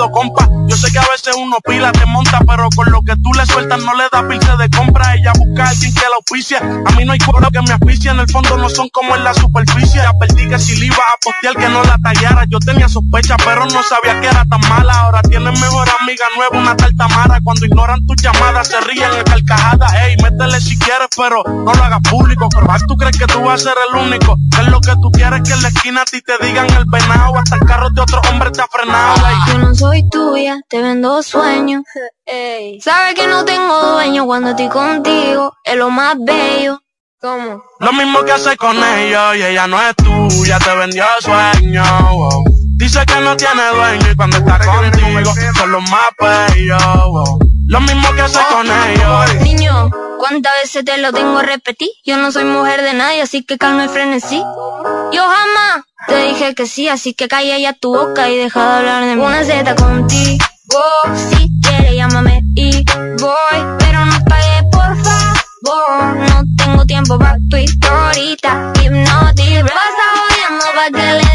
Speaker 35: compa. Yo sé que a veces uno pila, te monta, pero con lo que tú le sueltas no le da pilce de compra. Ella busca a alguien que la auspicia. A mí no hay cuero que me asfixia, en el fondo no son como en la superficie. Ya perdí que si le iba a postear que no la tallara. Yo tenía sospecha, pero no sabía que era tan mala. Ahora tienes mejor amiga nueva, una tal Tamara. Cuando ignoran tus llamadas, se ríen en carcajadas. Ey, métele si quieres, pero no lo hagas público. Pero tú crees que tú vas a ser el único. Es lo que tú quieres que en la esquina a ti te digan el venado. Hasta el carro de otro hombre te ha frenado.
Speaker 36: Soy tuya, te vendo sueños. (laughs) Sabes que no tengo dueño cuando estoy contigo, es lo más bello. ¿Cómo?
Speaker 35: Lo mismo que hace con ellos y ella no es tuya, te vendió sueño. wow. Dice que no tiene dueño y cuando está contigo son los más bellos. wow. Lo mismo que hace con ellos.
Speaker 36: Niño, ¿cuántas veces te lo tengo a repetir? Yo no soy mujer de nadie, así que calma y frenesí. Yo jamás te dije que sí, así que calla ya tu boca y deja de hablar de mí. Una Z contigo, si quieres llámame y voy, pero no pagues por favor. No tengo tiempo para tu historita, hipnotic. Pasa jodiendo pa' que le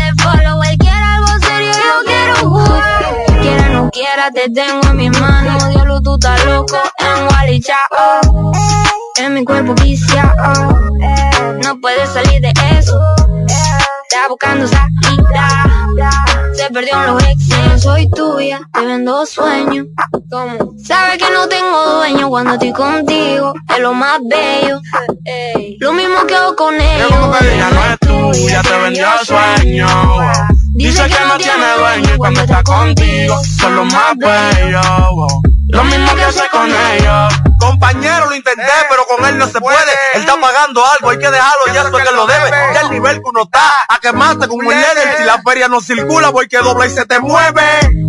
Speaker 36: Quiera no quiera, te tengo en mis manos. Diablo, tú estás loco en Wally Chao. En mi cuerpo viciado. No puedes salir de eso. Está buscando salida. Se perdió en los exes. Soy tuya, te vendo sueños. ¿Cómo? Sabes que no tengo dueño cuando estoy contigo. Es lo más bello. Lo mismo que hago con ellos.
Speaker 35: Ella no es tuya, te vendió sueño. Dice que no tiene dueño y cuando está contigo son los más bellos. Lo mismo que hace con ellos.
Speaker 34: Compañero, lo intenté, pero con él no se puede. Él está pagando algo, hay que dejarlo, ya eso es que lo debe. Ya el nivel que uno está, a quemarte como un líder. Si la feria no circula, voy que dobla y se te mueve.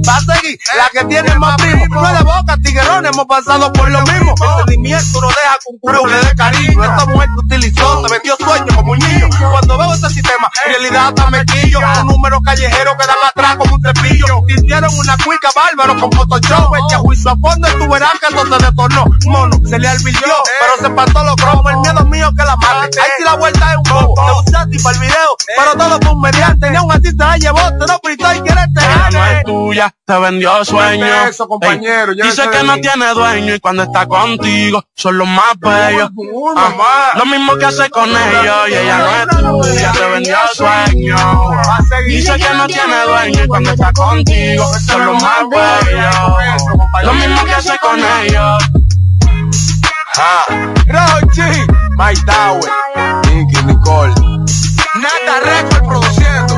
Speaker 34: Va a seguir, la que tiene más primo. No es de boca, tiguerón, hemos pasado por lo mismo. El sentimiento no deja que culo le dé cariño. Esta mujer te utilizó, te vendió sueño como un niño. Cuando veo este sistema, en realidad hasta me quillo. Un número callejero que dan atrás como un trepillo. Te hicieron una cuica bárbaro con Photoshop. Echa juicio a fondo tú verás que se detonó. Mono, se le alvirtió, pero se espantó los cromos. El miedo mío que la mate. Ahí sí la vuelta es un bobo. Te usaste para el video, pero todo fue un mediante. Ni así te la llevó, te lo prestó y quieres te
Speaker 35: no es tuya, te vendió sueño.
Speaker 34: eso, compañero,
Speaker 35: Ey,
Speaker 34: llévese
Speaker 35: dice que no tiene dueño y cuando está contigo son los más bellos. Ah, lo mismo que hace con ellos y ella no es tuya, te vendió sueño. Dice que no tiene dueño y cuando está contigo son los más bellos. Lo mismo que hace con ellos.
Speaker 34: Ah, Rochi, My Tower, Nicky, Nicole. Nata Record produciendo.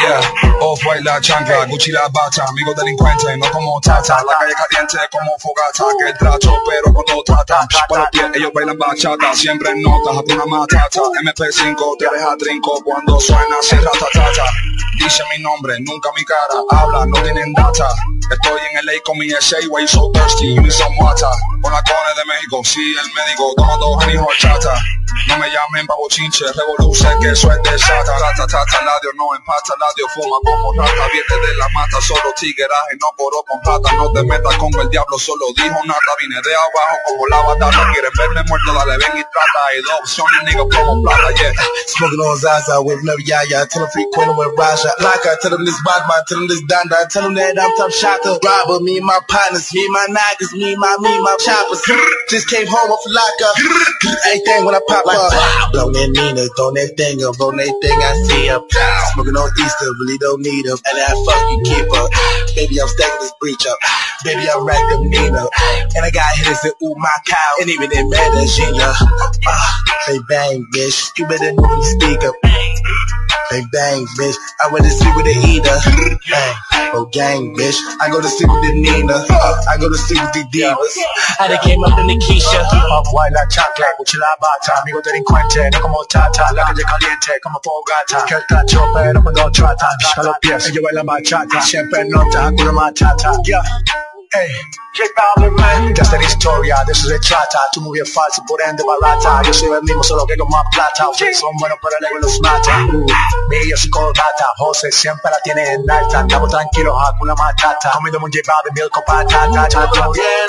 Speaker 37: yeah. Off white la chancla, Gucci la bata, amigo delincuente, no como tata. La calle caliente como fogata, que trato, pero cuando tratan, por los pies ellos bailan bachata, siempre en notas, una matata. MP5 te deja trinco cuando suena así ratatata. Dice mi nombre, nunca mi cara, habla, no tienen data. Estoy en el con mi SA, way so thirsty, you need some water. Por la cone de México, sí, el médico, toma dos en hijo chata. No me llamen pa' bochinche, revoluce que eso es de sata. Rata, tata, ladio, no empata, ladio, fuma como rata. Viene de la mata, solo tigueraje, no coro con rata. No te metas con el diablo, solo dijo nada. Vine de abajo como la batata. Quieren verme muerto, dale, ven y trata. Hay dos opciones, nigga, como plata, yeah.
Speaker 38: Smoking on Zaza with Love Yaya. Tell them free corner with Raja. Like I tell them this bad man, tell them this danda. Tell them that I'm top shotter. Robber, me and my partners, me and my niggas, me and my, me and my choppers. Just came home off Laka. Everything when I pop up. Blow that Nina, throw that thing up, on that thing I see up. Smoking on Easter, really don't need them. And that fuck you keep up. Baby, I'm stacking this breach up. Baby, I'm racked up. And I got hitters that ooh my cow. And even in Medellin. Uh, they bang, bitch. You better know when you speak up. Bang bang, bitch. I went to sleep with the eater. Bang, oh gang, bitch. I go to sleep with the Nina. I go to sleep with the divas.
Speaker 39: I done came up in the Keisha. Off white like chocolate, cuchilla bata. Amigo delincuente, no como tata. La calle caliente, como fogata. Que el tacho, pero cuando trata. A los pies, ellos bailan bachata. Siempre nota, Hakuna Matata. Yeah. Ey, está la historia, de eso se trata. Tu movie es falsa, por ende barata. Yo soy el mismo, solo que con más plata. Ustedes son buenos, pero el ego los mata. Uh, Millo sin corbata. José siempre la tiene en alta. Andamos tranquilos, Hakuna Matata. Comiendo un J Balvin, milk con patata.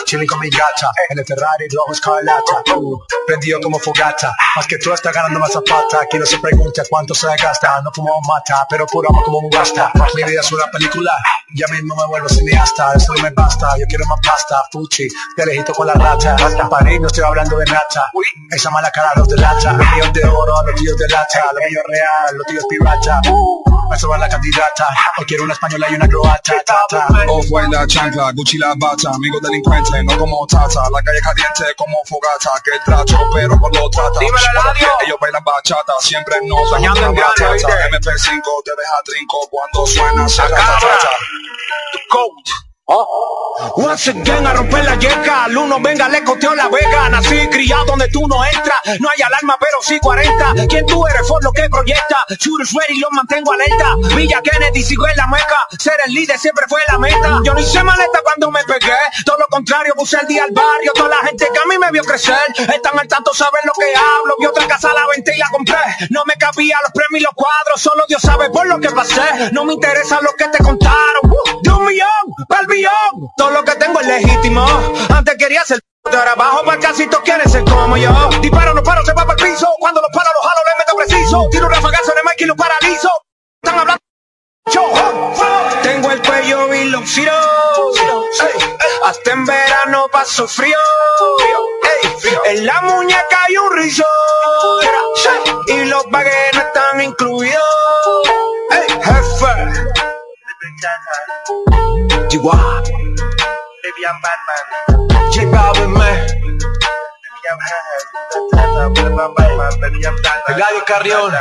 Speaker 39: Chilling con mi gata. En el Ferrari, rojo escarlata. Uh, prendido como fogata. Más que tú estás ganando más zapata. Aquí no se pregunta cuánto se gasta. No fumo mata, pero puro amo como un gasta. Mi vida es una película. Ya mismo me vuelvo cineasta. Eso no me basta. Yo quiero más pasta, fuchi, de lejito con la rata. En París no estoy hablando de nata. Esa mala cara los delata. Los míos de oro, los tíos de lata. Lo mío real, los tíos pirata. Eso va la candidata. Hoy quiero una española y una croata. Tata.
Speaker 37: Off-white la chancla, Gucci la bata, amigo delincuente, no como tata, la calle caliente como fogata, que trato, pero cuando trata,
Speaker 10: Dímelo, Eladio.
Speaker 37: ellos bailan bachata, siempre nota,
Speaker 10: Soñando en
Speaker 37: la batata,
Speaker 10: ¿oíste?
Speaker 37: MP5 te deja trinco cuando suena, se
Speaker 10: Acá,
Speaker 37: rata,
Speaker 10: Coach. Once again a romper la yeca, al uno venga le costeo la vega, nací criado donde tú no entras, no hay alarma pero sí 40, ¿quién tú eres? For lo que proyecta, shooters ready, los mantengo alerta, Villa Kennedy sigo en la meca, ser el líder siempre fue la meta, yo no hice maleta cuando me pegué, todo lo contrario puse el día al barrio, toda la gente que a mí me vio crecer, están al tanto saben lo que hablo, vi otra casa la venta y la compré, no me cabía los premios y los cuadros, solo Dios sabe por lo que pasé, no me interesa lo que te contaron, Uh, de un millón, todo lo que tengo es legítimo, antes quería ser de ahora abajo para casi todos quieren ser como yo, disparo, no paro, se va para el piso, cuando los paro, los jalo, le meto preciso, tiro un rafagazo de Mike y lo paralizo, están hablando yo, tengo el cuello y los hasta en verano paso frío, en la muñeca hay un rizo, y los bagues no están incluidos, ey, jefe, Chihuahua,
Speaker 38: Baby, I'm Batman.
Speaker 10: J Balvin, man,
Speaker 38: Baby, I'm high. Baby, I'm Batman. Baby, I'm Batman.
Speaker 10: Eladio Carrión,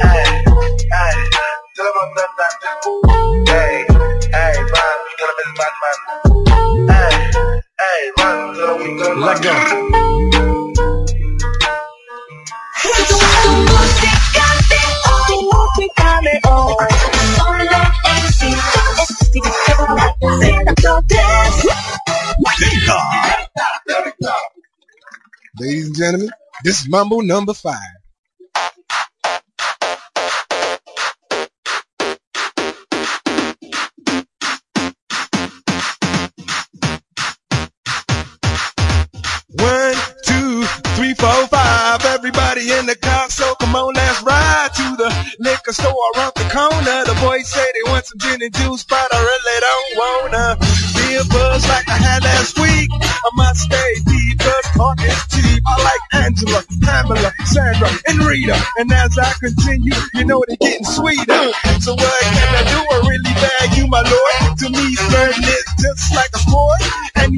Speaker 38: Hey, hey, tell him I'm Batman. Hey, hey, man, tell him it's Batman. Hey, hey, man, tell him we done
Speaker 10: let go.
Speaker 40: Ladies and gentlemen, this is Mumble number five. One, two, three, four, five. Everybody in the car, so come on, let's ride liquor store around the corner. The boys say they want some gin and juice, but I really don't wanna be a buzz like I had last week. I must stay deep, cause talk is cheap. I like Angela, Pamela, Sandra, and Rita. And as I continue, you know they're getting sweeter. So what can I do? I really you, my lord. To me, flirting is just like a sport.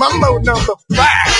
Speaker 40: my low number five.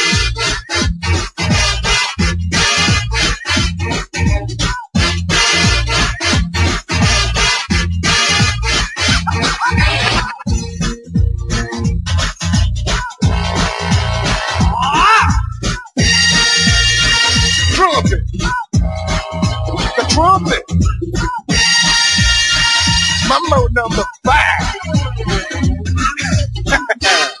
Speaker 40: Trumpet. Mambo number five. (laughs)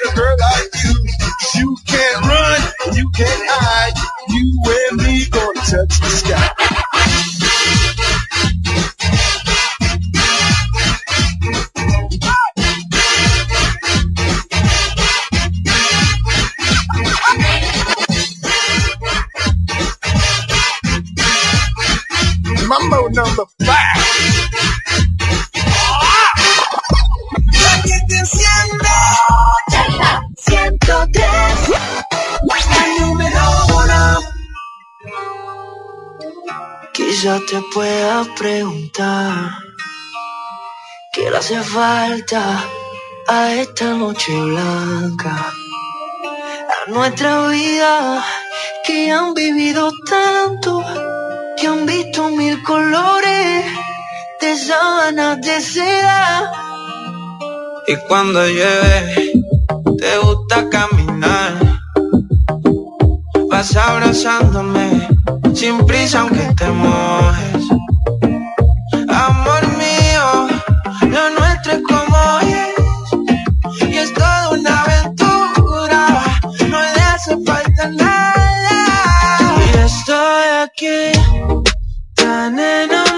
Speaker 40: run, you can't hide. You and me gonna touch the sky. Mambo number five.
Speaker 41: La que te
Speaker 13: Quizá te pueda preguntar qué le hace falta a esta noche blanca, a nuestra vida que han vivido tanto, que han visto mil colores de sábanas de seda.
Speaker 14: Y cuando llueve, te gusta caminar. Vas abrazándome, sin prisa aunque te mojes. Amor mío, lo nuestro es como es. Y es toda una aventura, no le hace falta nada. Y estoy aquí, tan enamorado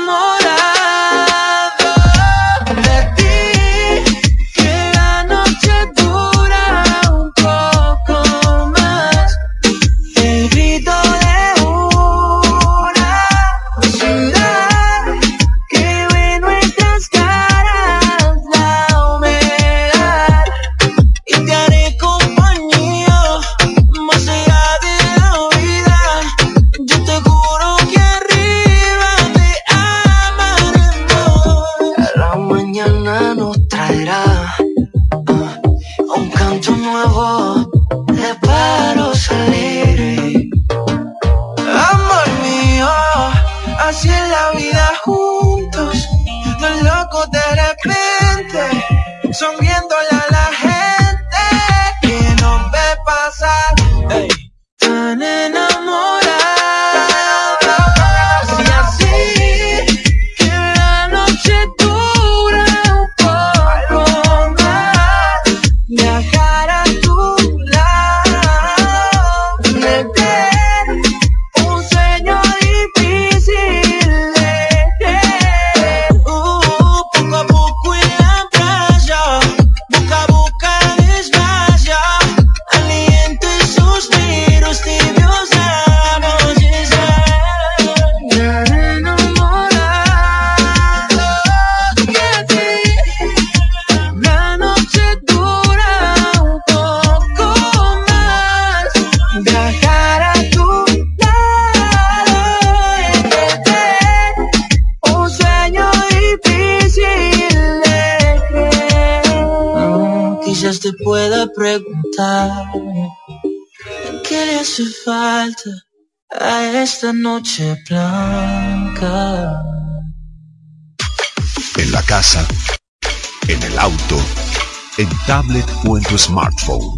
Speaker 14: en
Speaker 10: tablet o en tu smartphone,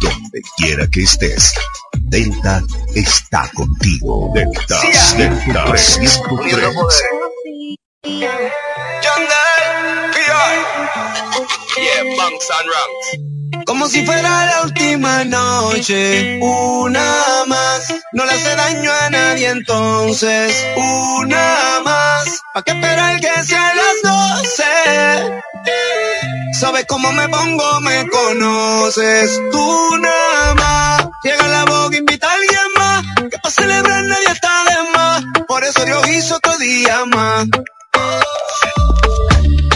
Speaker 10: donde quiera que estés, Delta está contigo. Delta, Delta 103.
Speaker 42: Como si fuera la última noche, una más. No le hace daño a nadie entonces, una más. ¿Pa' qué esperar que sea las doce? Sabes cómo me pongo, me conoces. Tú nada más. Llega la boca, invita a alguien más. Que para celebrar nadie está de más. Por eso Dios hizo otro día más.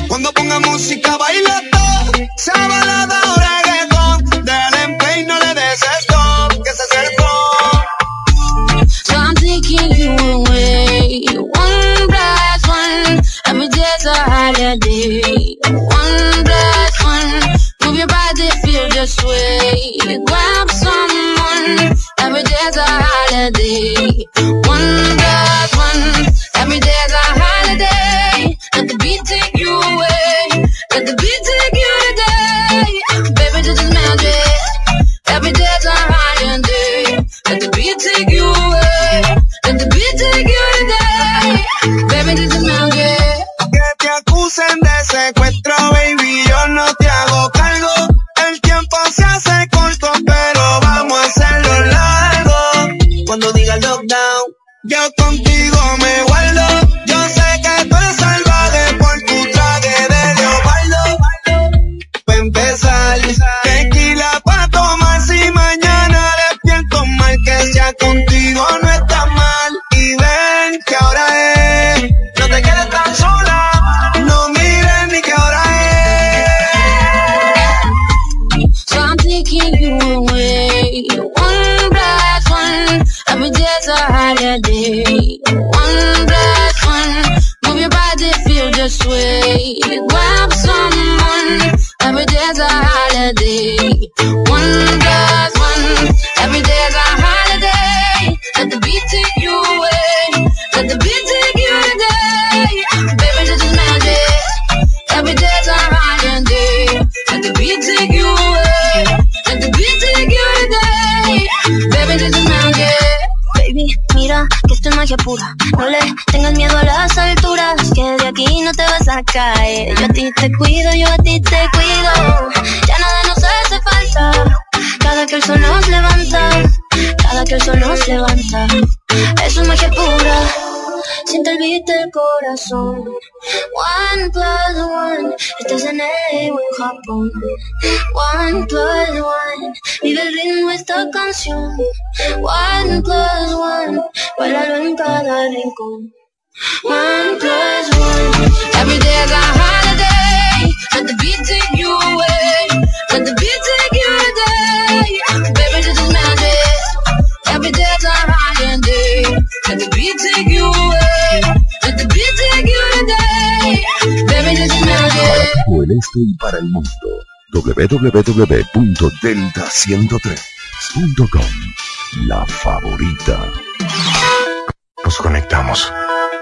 Speaker 42: Cuando ponga música, baila todo. Sea balada o
Speaker 13: sway. Grab someone. Every day's a holiday. One plus one. Every day's a holiday. Let the beat take you away. Let the beat take you today. Baby, this is magic. Every day's a holiday. Let the beat take you away. Let the beat take you today. Baby, this is magic.
Speaker 42: Que te acusen de secuestro, baby, yo no te hago tiempo se hace corto, pero vamos a hacerlo largo. Cuando diga lockdown, yo contigo me guardo.
Speaker 43: Pura. No le tengas miedo a las alturas, que de aquí no te vas a caer. Yo a ti te cuido, yo a ti te cuido. El sol nos levanta. Es magia pura. Siente el beat del corazón. One plus one. Estás en el en Japón. One plus one. Vive el ritmo esta canción. One plus one. Bailalo en cada rincón. One plus one.
Speaker 13: Every day's a holiday. Let the beat take you away. Let the beat take Magic.
Speaker 10: Para el este y para el mundo. www.delta103.com La favorita.
Speaker 40: Nos conectamos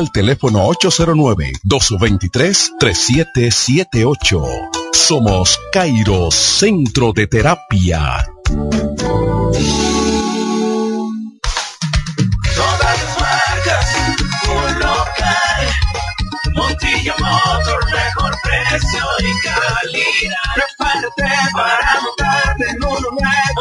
Speaker 1: al teléfono 809-223-3778. Somos Cairo Centro de Terapia.
Speaker 20: Todas las marcas, un local. Montilla Motor, mejor precio y calidad. Prepárate para nuevo,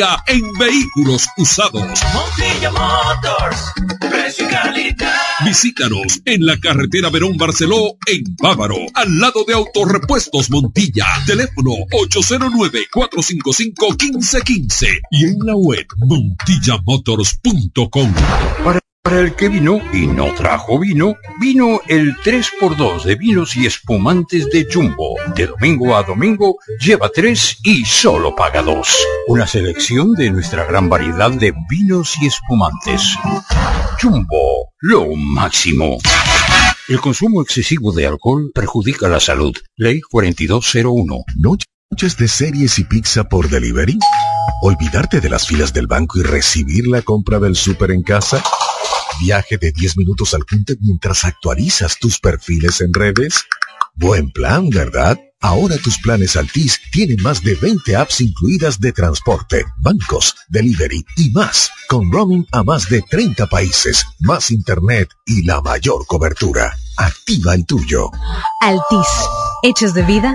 Speaker 21: en vehículos usados.
Speaker 20: Montilla Motors, precio y calidad.
Speaker 21: Visítanos en la carretera Verón Barceló en Bávaro, al lado de Autorepuestos Montilla. Teléfono 809-455-1515 y en la web montillamotors.com.
Speaker 44: Para, el que vino y no trajo vino, vino el 3x2 de vinos y espumantes de Jumbo. De domingo a domingo, lleva 3 y solo paga 2. Una selección de nuestra gran variedad de vinos y espumantes. Jumbo, lo máximo. El consumo excesivo de alcohol perjudica la salud. Ley 4201.
Speaker 1: ¿Noches de series y pizza por delivery? ¿Olvidarte de las filas del banco y recibir la compra del súper en casa? ¿Viaje de 10 minutos al punto mientras actualizas tus perfiles en redes? Buen plan, ¿verdad? Ahora tus planes Altis tienen más de 20 apps incluidas de transporte, bancos, delivery y más, con roaming a más de 30 países, más internet y la mayor cobertura. Activa el tuyo.
Speaker 3: Altis, hechos de vida,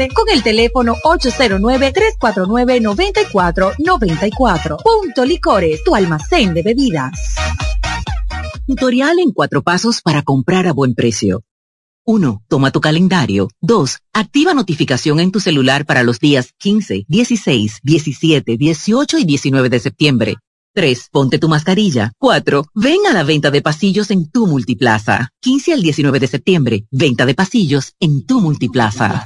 Speaker 3: con el teléfono 809-349-9494. Punto Licores, tu almacén de bebidas.
Speaker 45: Tutorial en cuatro pasos para comprar a buen precio. 1. Toma tu calendario. 2. Activa notificación en tu celular para los días 15, 16, 17, 18 y 19 de septiembre. 3. Ponte tu mascarilla. 4. Ven a la venta de pasillos en tu multiplaza. 15 al 19 de septiembre. Venta de pasillos en tu multiplaza.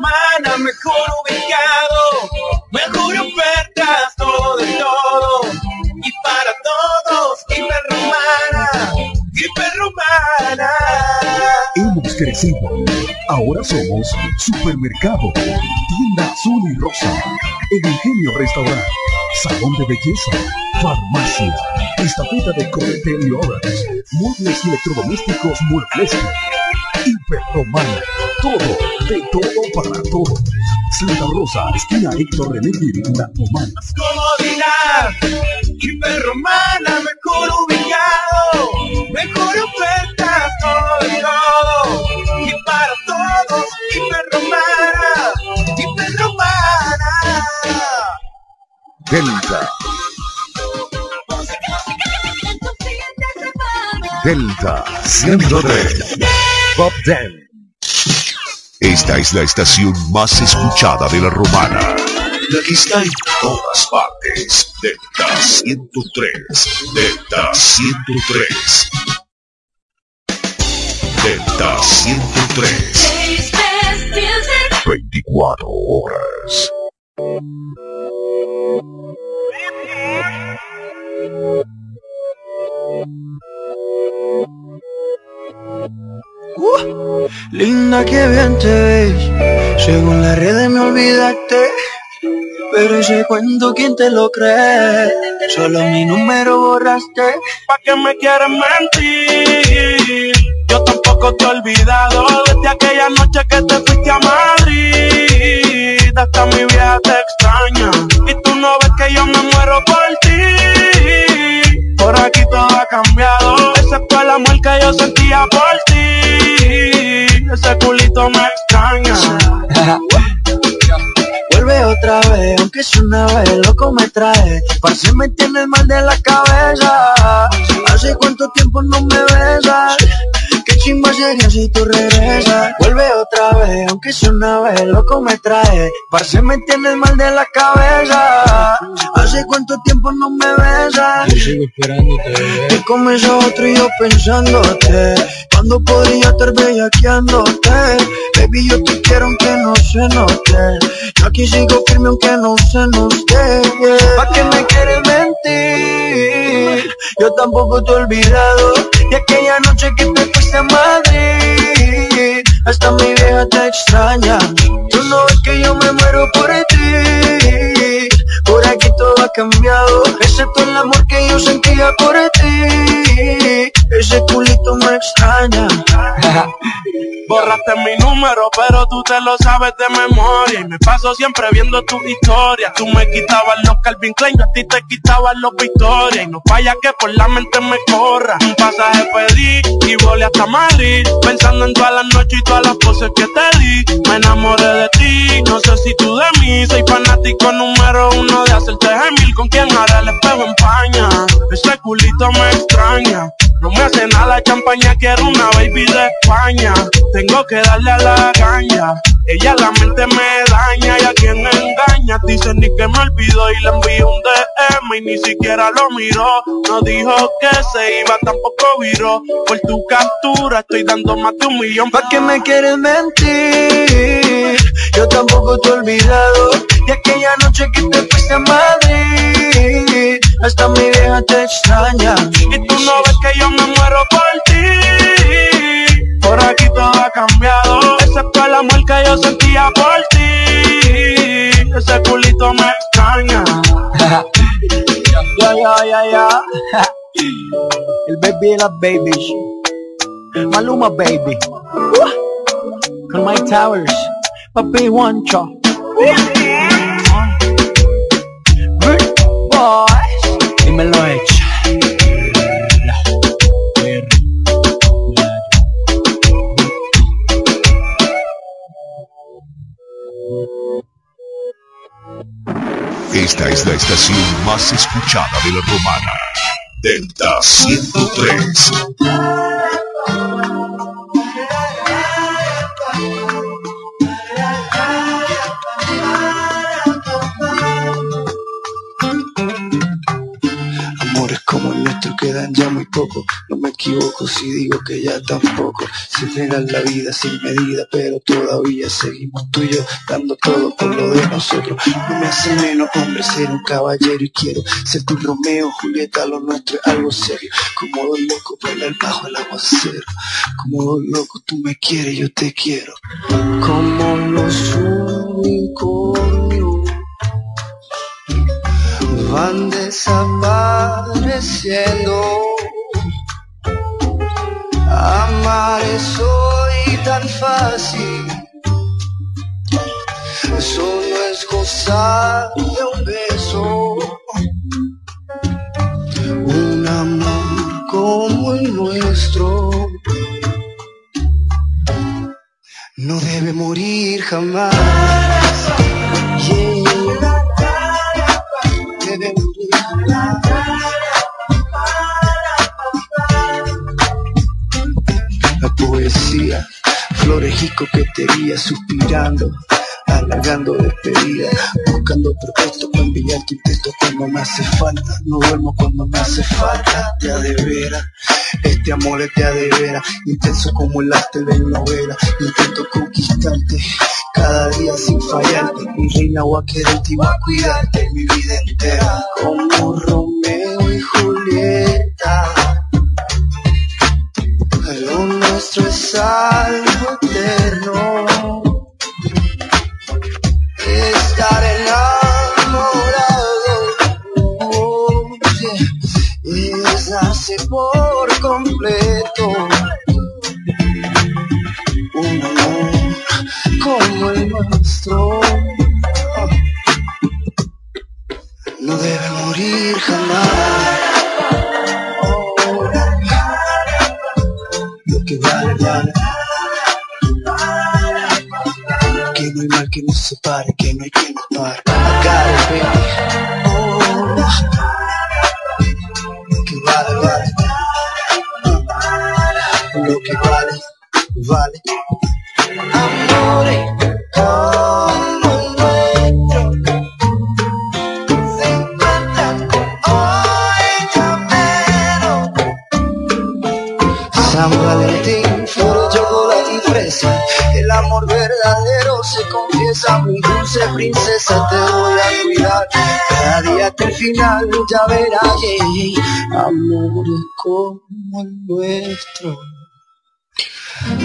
Speaker 20: Hiperromana, mejor ubicado. Mejor ofertas, todo de todo. Y para todos, Hiperromana. Hiperromana.
Speaker 1: Hemos crecido. Ahora somos Supermercado, Tienda Azul y Rosa, El Ingenio Restaurant, Salón de Belleza, Farmacia, Estafeta de Cometel y Obras, Muebles Electrodomésticos Muebles. Hiperromana. Todo, de todo para todo. Santa Rosa, esquina Héctor René La Romana.
Speaker 20: Comodidad, hiperromana, mejor ubicado, mejor oferta, todo y todo. Y para todos, hiperromana, hiperromana.
Speaker 10: Delta Delta 103. Bob Den. Esta es la estación más escuchada de la romana. La que está en todas partes. Delta 103. Delta 103. Delta 103. 24 horas.
Speaker 14: Uh, linda que bien te ves, según las redes me olvidaste, pero ese cuento quién te lo cree, solo mi número borraste,
Speaker 35: ¿pa' qué me quieres mentir? Yo tampoco te he olvidado desde aquella noche que te fuiste a Madrid, hasta mi vieja te extraña, y tú no ves que yo me muero por ti, por aquí todo ha cambiado, excepto el amor que yo sentía por ti, ese culito me extraña. (laughs)
Speaker 14: Vuelve otra vez, aunque sea una vez, loco me trae. Parce me tienes mal de la cabeza. Hace cuánto tiempo no me besas. Chimba sería si tú regresas. Vuelve otra vez, aunque sea una vez, loco me trae. Parce me tienes mal de la cabeza. Hace cuánto tiempo no me besas.
Speaker 12: Yo sigo esperándote.
Speaker 14: Te comes a otro y yo pensándote. Cuando podría estar bellaqueándote. Baby, yo te quiero aunque no se note. Yo aquí sigo firme aunque no se note. ¿Pa' qué me quieres mentir? Yo tampoco te he olvidado de aquella noche que te fuiste a Madrid. Hasta mi vieja te extraña. Tú no ves que yo me muero por ti. Por aquí todo ha cambiado, excepto el amor que yo sentía por ti. Ese culito me extraña. (laughs)
Speaker 35: Borraste mi número, pero tú te lo sabes de memoria. Y me paso siempre viendo tu historia. Tú me quitabas los Calvin Klein, yo a ti te quitaban los Victoria. Y no falla que por la mente me corra. Un pasaje pedí y volé hasta Madrid. Pensando en todas las noches y todas las poses que te di. Me enamoré de ti, no sé si tú de mí. Soy fanático número uno de hacerte gemil. Con quien hará el espejo en paña. Ese culito me extraña. No me hace nada la champaña, quiero una baby de España. Tengo que darle a la caña. Ella la mente me daña y a quien engaña. Dice ni que me olvidó y le envió un DM y ni siquiera lo miró. No dijo que se iba, tampoco viró. Por tu captura estoy dando más de un millón.
Speaker 14: ¿Pa' qué me quieres mentir? Yo tampoco te he olvidado de aquella noche que te fuiste a Madrid. Hasta mi vieja te extraña.
Speaker 35: Y tú no ves que yo me muero por ti. Por aquí todo ha cambiado, excepto el amor que yo sentía por ti. Ese culito me extraña.
Speaker 14: Ya, ya, ya, ya. El baby de las babies. Maluma baby. Con Mike Towers. Papi Juancho. Good boys. Dímelo hecho.
Speaker 10: Esta es la estación más escuchada de la romana. Delta 103.
Speaker 14: Quedan ya muy poco. No me equivoco si digo que ya tampoco. Se entregan la vida sin medida, pero todavía seguimos tú y yo dando todo por lo de nosotros. No me hace menos hombre ser un caballero y quiero ser tu Romeo, Julieta, lo nuestro es algo serio. Como dos locos bailar bajo el aguacero. Como dos locos tú me quieres, yo te quiero. Como los unicornios van desapareciendo. Amar es hoy tan fácil, eso no es gozar de un beso. Un amor como el nuestro no debe morir jamás. Yeah. La poesía, flores y coquetería, suspirando, alargando despedida, buscando pretexto para enviar tu texto cuando me hace falta. No duermo cuando me hace falta, te de veras. Este amor es de veras, intenso como el arte de novela. Intento conquistarte cada día sin fallarte. Mi reina voy a quererte y voy a cuidarte mi vida entera. Como Romeo y Julieta. Nuestro es algo eterno. Estar enamorado oh, yeah, es darse por completo.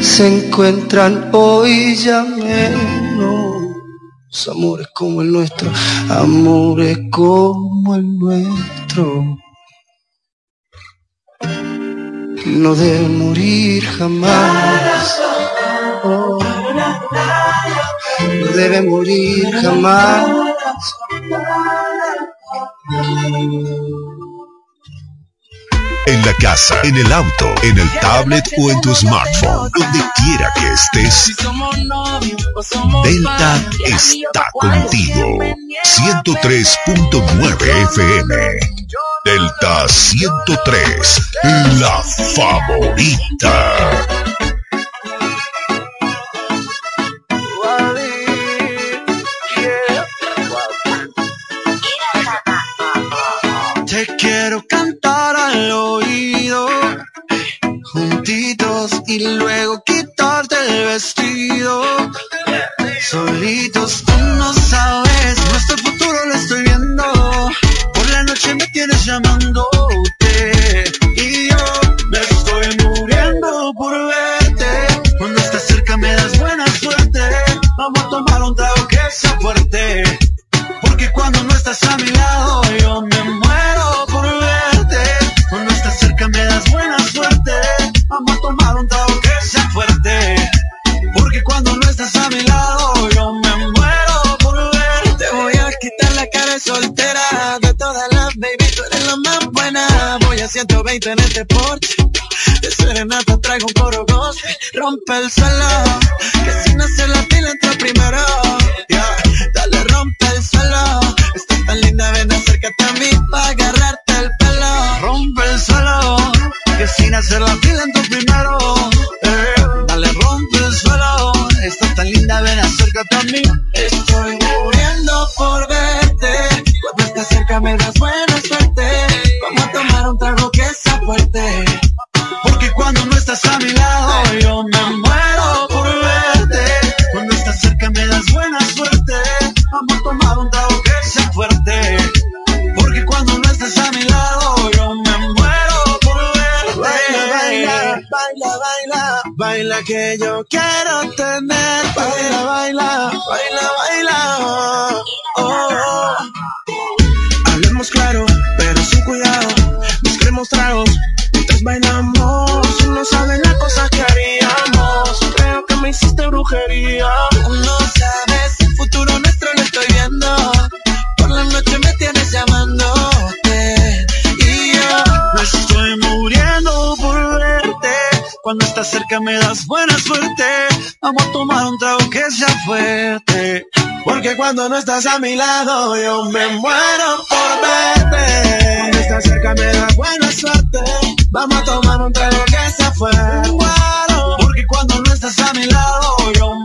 Speaker 14: Se encuentran hoy ya menos. Amores como el nuestro, amores como el nuestro. No deben morir jamás. No deben morir jamás.
Speaker 1: En la casa, en el auto, en el tablet o en tu smartphone, donde quiera que estés, Delta está contigo. 103.9 FM. Delta 103, la favorita.
Speaker 14: Te quiero cantar al oído, juntitos y luego quitarte el vestido. Solitos tú no sabes, nuestro futuro lo estoy viendo. Por la noche me tienes llamándote y yo me estoy muriendo por verte. Cuando estás cerca me das buena suerte. Vamos a tomar un trago que sea fuerte. Porque cuando no estás a mi lado yo me a mi lado yo me muero por verte. Te voy a quitar la cara soltera de todas las baby. Tú eres la más buena. Voy a 120 en este Porsche. De serenata traigo un coro goce. Rompe el suelo. Que sin hacer la fila entra primero. Yeah. Dale, rompe el suelo. Estás tan linda, ven acércate a mí para agarrarte el pelo. Rompe el suelo. Que sin hacer la fila entro primero. Eh, Estás tan linda, ven acércate a mí. Estoy muriendo por verte. Cuando estás cerca me das buena suerte. Vamos a tomar un trago que sea fuerte. Porque cuando no estás a mi lado yo me baila, que yo quiero tener. Baila, baila, baila, baila. Oh, oh. Hablemos claro, pero sin cuidado. Busquemos tragos mientras bailamos. No saben las cosas que haríamos. Creo que me hiciste brujería. Tú no sabes el futuro Cuando estás cerca me das buena suerte.
Speaker 35: Vamos a tomar un trago que sea fuerte. Porque cuando no estás a mi lado, yo me muero por verte. Cuando estás cerca me da buena suerte. Vamos a tomar un trago que sea fuerte. Porque cuando no estás a mi lado, yo me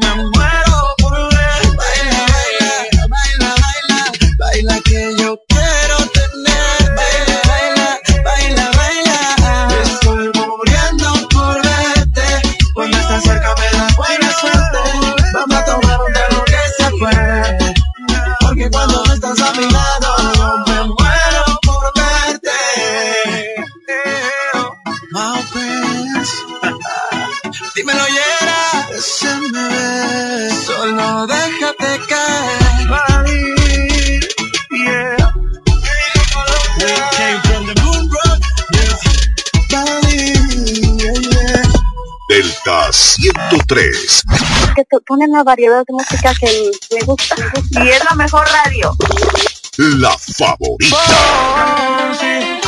Speaker 10: 103.
Speaker 26: que tú pones una variedad de música que me gusta. Y es la mejor radio.
Speaker 10: La favorita.
Speaker 35: Oh, sí.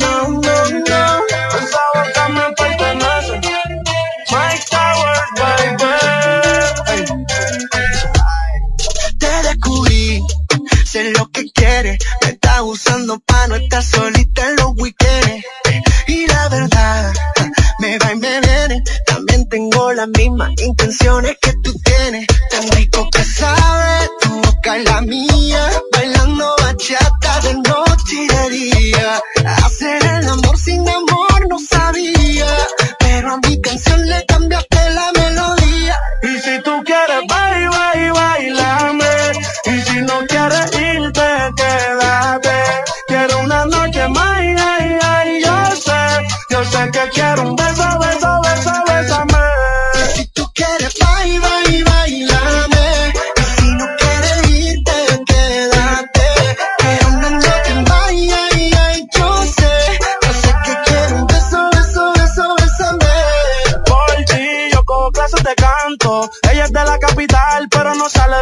Speaker 35: No, no, no. Te descubrí, sé lo que quieres. Me estás usando pa' no estar solita en los weekends. Me va y me viene. También tengo las mismas intenciones que tú tienes. Tan rico que sabe tu boca y la mía. Bailando bachata de noche y de día. Hacer el amor sin amor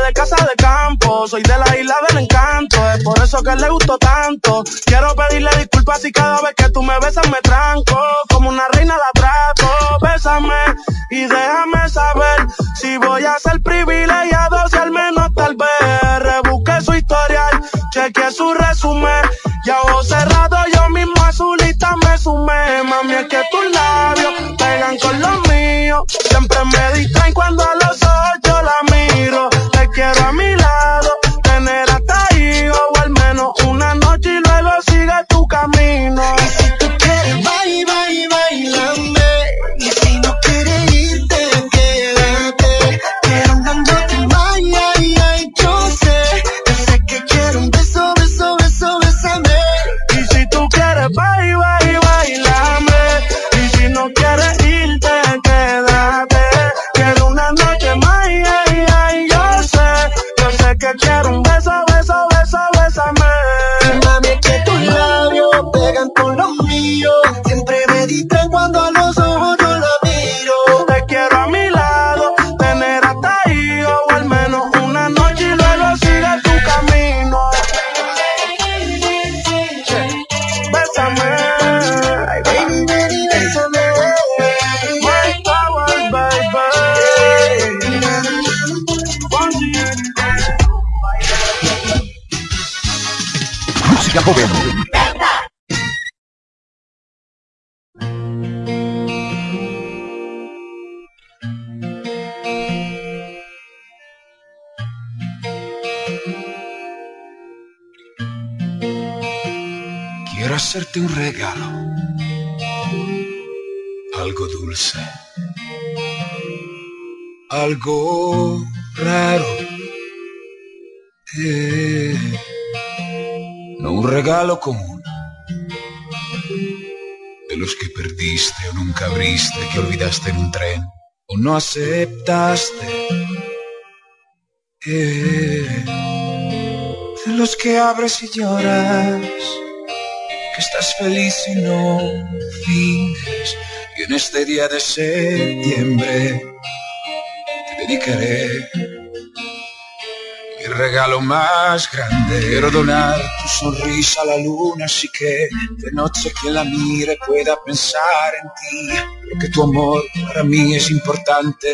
Speaker 35: de casa de campo. Soy de la isla del encanto, es por eso que le gustó tanto. Quiero pedirle disculpas si cada vez que tú me besas me tranco. Como una reina la trato. Bésame y déjame saber si voy a ser privilegiado, si al menos tal vez. Rebusqué su historial, chequeé su resumen. Y a ojos cerrados yo mismo a su lista me sumé. Mami, es que labios Quiero
Speaker 46: hacerte un regalo. Algo dulce. Algo raro. Eh, un regalo común. De los que perdiste o nunca abriste, que olvidaste en un tren o no aceptaste. De los que abres y lloras, que estás feliz y no finges. Y en este día de septiembre te dedicaré mi regalo más grande. Quiero donar sonrisa a la luna, así que de noche quien la mire pueda pensar en ti. Porque tu amor para mí es importante.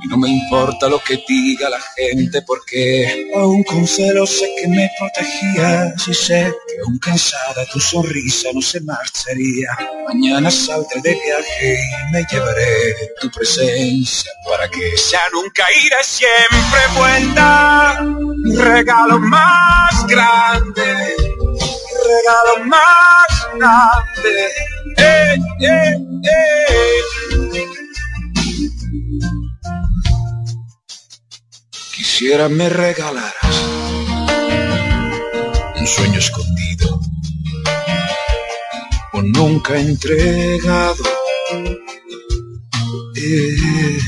Speaker 46: Y no me importa lo que diga la gente porque aún con celos sé que me protegías y sé que aún cansada tu sonrisa no se marcharía. Mañana saldré de viaje y me llevaré tu presencia para que ya nunca iré siempre vuelta. Regalo más grande, regalo más grande. Eh, eh, eh. Quisiera me regalaras un sueño escondido o nunca entregado. Eh,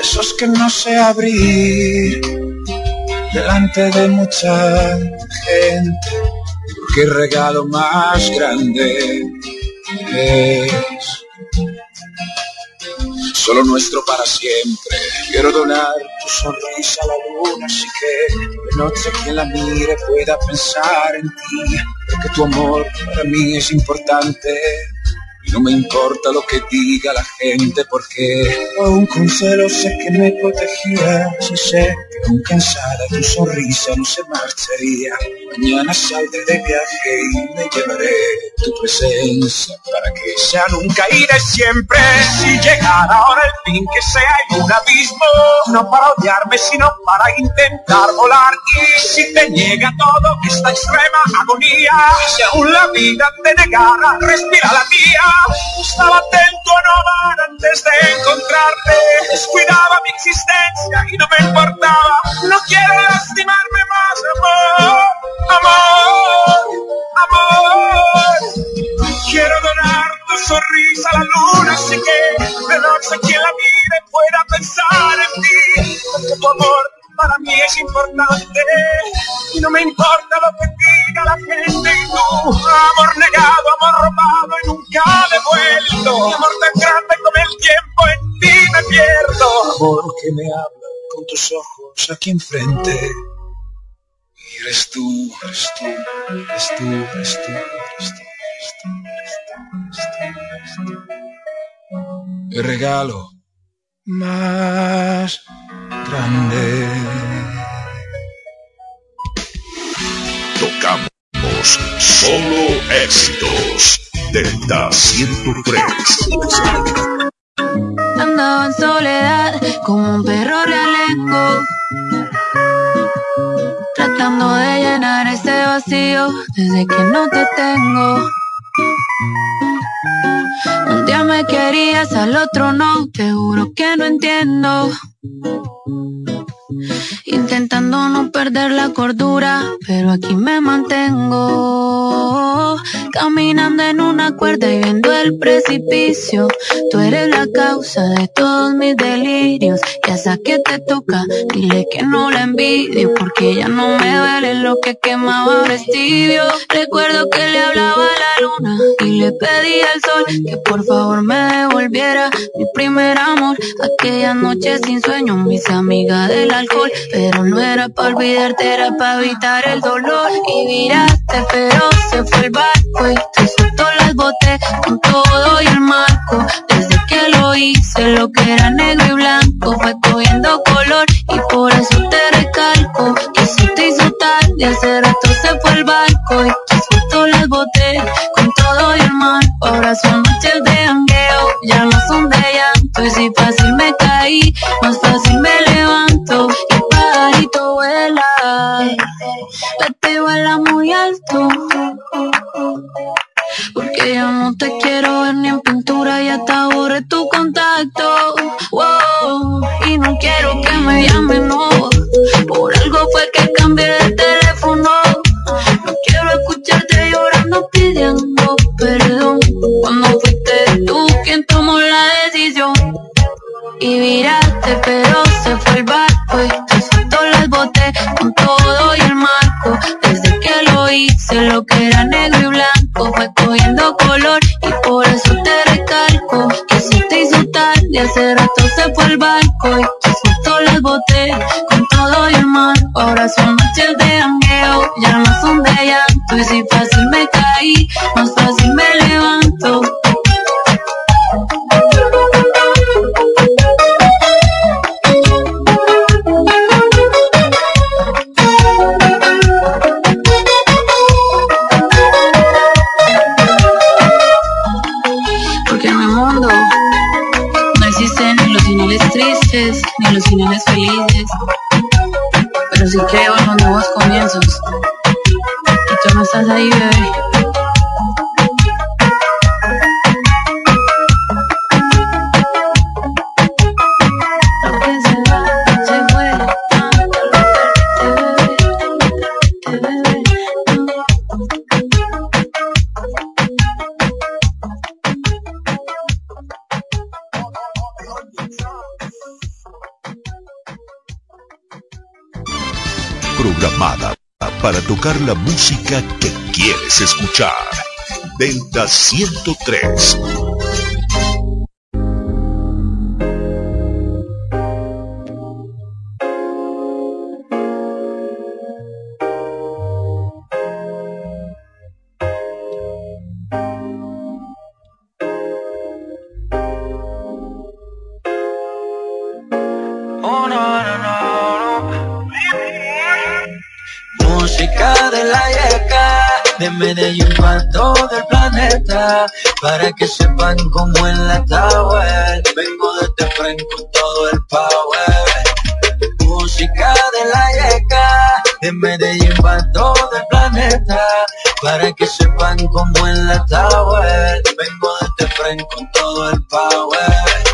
Speaker 46: esos que no sé abrir delante de mucha gente, el regalo más grande es solo nuestro para siempre. Quiero donar tu sonrisa a la luna, así que de noche quien la mire pueda pensar en ti, porque tu amor para mí es importante. Y no me importa lo que diga la gente, porque aún con celos sé que me protegías y sé que aún cansada tu sonrisa no se marcharía. Mañana saldré de viaje y me llevaré tu presencia para que ya nunca iré siempre. Si llegara ahora el fin que sea en un abismo, no para odiarme sino para intentar volar. Y si te niega todo esta extrema agonía, si aún la vida te negara, respira la mía. Estaba atento a no amar antes de encontrarte, descuidaba mi existencia y no me importaba. No quiero lastimarme más, amor, amor, amor. Quiero donar tu sonrisa a la luna, así que de noche quien la mire pueda pensar en ti, porque tu amor para mí es importante y no me importa lo que diga la gente y tú, amor negado, amor robado y nunca devuelto, Mi amor tan grande con el tiempo en ti me pierdo, amor que me habla con tus ojos aquí enfrente. Y eres tú, eres tú, eres tú, eres tú, eres tú, eres tú, eres tú, eres tú, eres tú. El regalo más grande.
Speaker 10: Tocamos solo éxitos. Delta 103.
Speaker 2: Andaba en soledad como un perro realengo Tratando de llenar ese vacío desde que no te tengo Un día me querías, al otro no, te juro que no entiendo Oh. Intentando no perder la cordura, pero aquí me mantengo. Caminando en una cuerda y viendo el precipicio. Tú eres la causa de todos mis delirios. Ya sé que te toca, dile que no la envidio, porque ya no me duele lo que quemaba vestido. Recuerdo que le hablaba a la luna y le pedí al sol que por favor me devolviera mi primer amor. Aquella noche sin sueño, mis amigas del pero no era para olvidarte, era para evitar el dolor. Y miraste, pero se fue el barco y te soltó las botes con todo y el marco. Desde que lo hice, lo que era negro y blanco fue cogiendo color y por eso te recalco que eso te hizo tarde. Hace rato se fue el barco y te soltó las botes con todo y el marco. Ahora son noches de jangueo, ya no son de llanto y si fácil me caí, más fácil me levanto y el pajarito vuela, vete vuela muy alto. Porque yo no te quiero ver ni en pintura y hasta borré tu contacto. Wow, y no quiero que me llamen, no. Y miraste, pero se fue el barco y te soltó las botes con todo y el marco. Desde que lo hice, lo que era negro y blanco fue cogiendo color y por eso te recalco que se te hizo tarde. Hace rato se fue el barco y te soltó las botes con todo y el marco. pasó noches de jangueo, ya no son de llanto. Y si fácil me caí, más fácil me levanto. Finales felices. Pero sí creo en los nuevos comienzos. Y tú no estás ahí, bebé.
Speaker 10: Programada para tocar la música que quieres escuchar. Delta 103.
Speaker 14: Para que sepan cómo en la tower, vengo desde frente con todo el power. Música de la yeca, de Medellín para todo el planeta, para que sepan cómo en la tower, vengo desde frente con todo el power.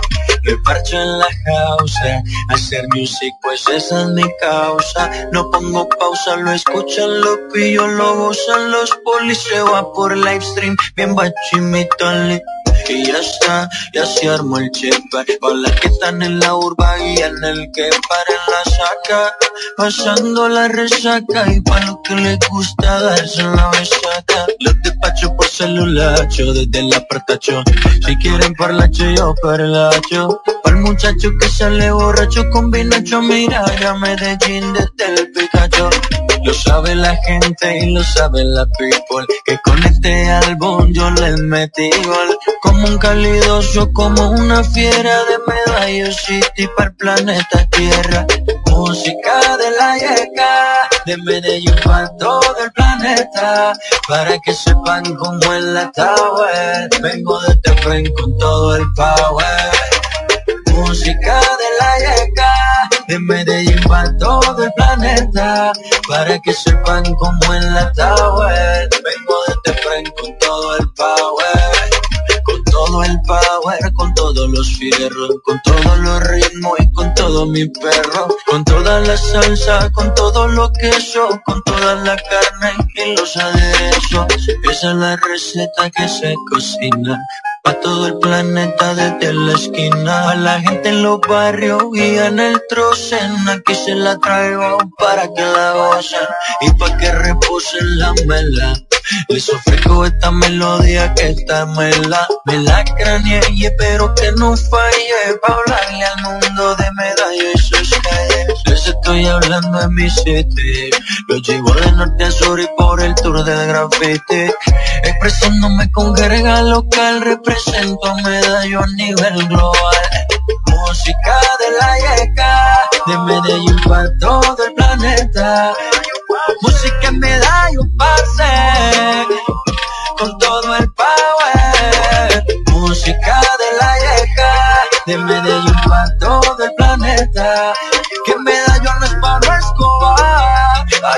Speaker 14: Me parcho en la causa, hacer music pues esa es mi causa. No pongo pausa, lo escuchan, lo pillo, lo gozan los polis, se va por live stream, bien bachimítale. Y ya está, ya se armó el chip Para las que están en la urba y en el que paren la saca. Pasando la resaca y para los que les gusta darse la besaca. Los despacho por celular, yo desde el apartacho Si quieren parlacho yo parlacho Para el muchacho que sale borracho con vinacho Mira ya Medellín desde el Pikachu lo sabe la gente y lo sabe la people. Que con este álbum yo les metí gol. Como un calidoso, como una fiera De Medallo City para el planeta Tierra. Música de la yeca De Medellín para todo el planeta. Para que sepan cómo es la tower. Vengo de este frente con todo el power. Música de la yeca de Medellín para todo el planeta Para que sepan cómo en la tower Vengo de frente con todo el power Con todo el power, con todos los fierros Con todos los ritmos y con todo mi perro Con toda la salsa, con todo lo queso Con toda la carne y los aderezos. Esa es la receta que se cocina Pa' todo el planeta desde la esquina. A la gente en los barrios y en el trocen. Aquí se la traigo para que la gocen. Y pa' que reposen la mela. Les ofrezco esta melodía que esta mela Me la craneé y espero que no falle Pa' hablarle al mundo de medalla y sus calles Les estoy hablando en mi city. Los llevo de norte a sur y por el tour del graffiti. Expresándome con jerga local Represento medallo a nivel global. Música de la yeca De Medellín para todo el planeta. Música en medallo parce Con todo el power. Música de la yeca De Medellín para todo el planeta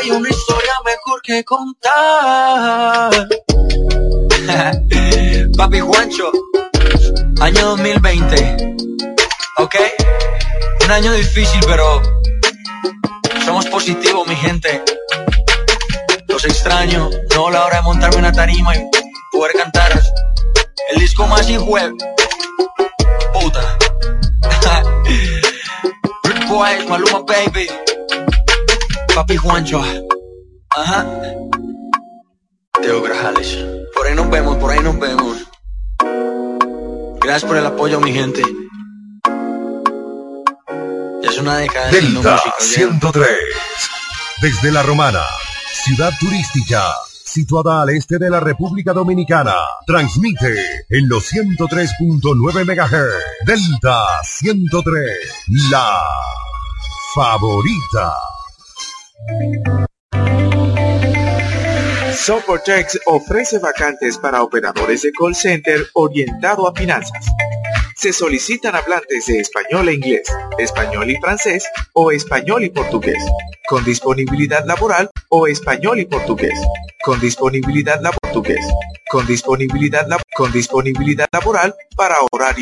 Speaker 14: Hay una historia mejor que contar (laughs) Papi Juancho, año 2020, ¿ok? Un año difícil, pero somos positivos, mi gente. Los extraño, no la hora de montarme una tarima y poder cantar el disco más web. Puta. (laughs) Rick Boys, Maluma Baby, Papi Juancho, ajá. Teo Grajales. Por ahí nos vemos, por ahí nos vemos. Gracias por el apoyo, mi gente. Ya es una década
Speaker 10: Delta
Speaker 14: música, ¿ok?
Speaker 10: 103.
Speaker 24: Desde La Romana, ciudad turística, situada al este de la República Dominicana, transmite en los 103.9 MHz. Delta 103, la favorita.
Speaker 4: Soportex ofrece vacantes para operadores de call center orientado a finanzas. Se solicitan hablantes de español e inglés, español y francés o español y portugués, con disponibilidad laboral o español y portugués, con disponibilidad la portugués, con disponibilidad la- con disponibilidad laboral para horario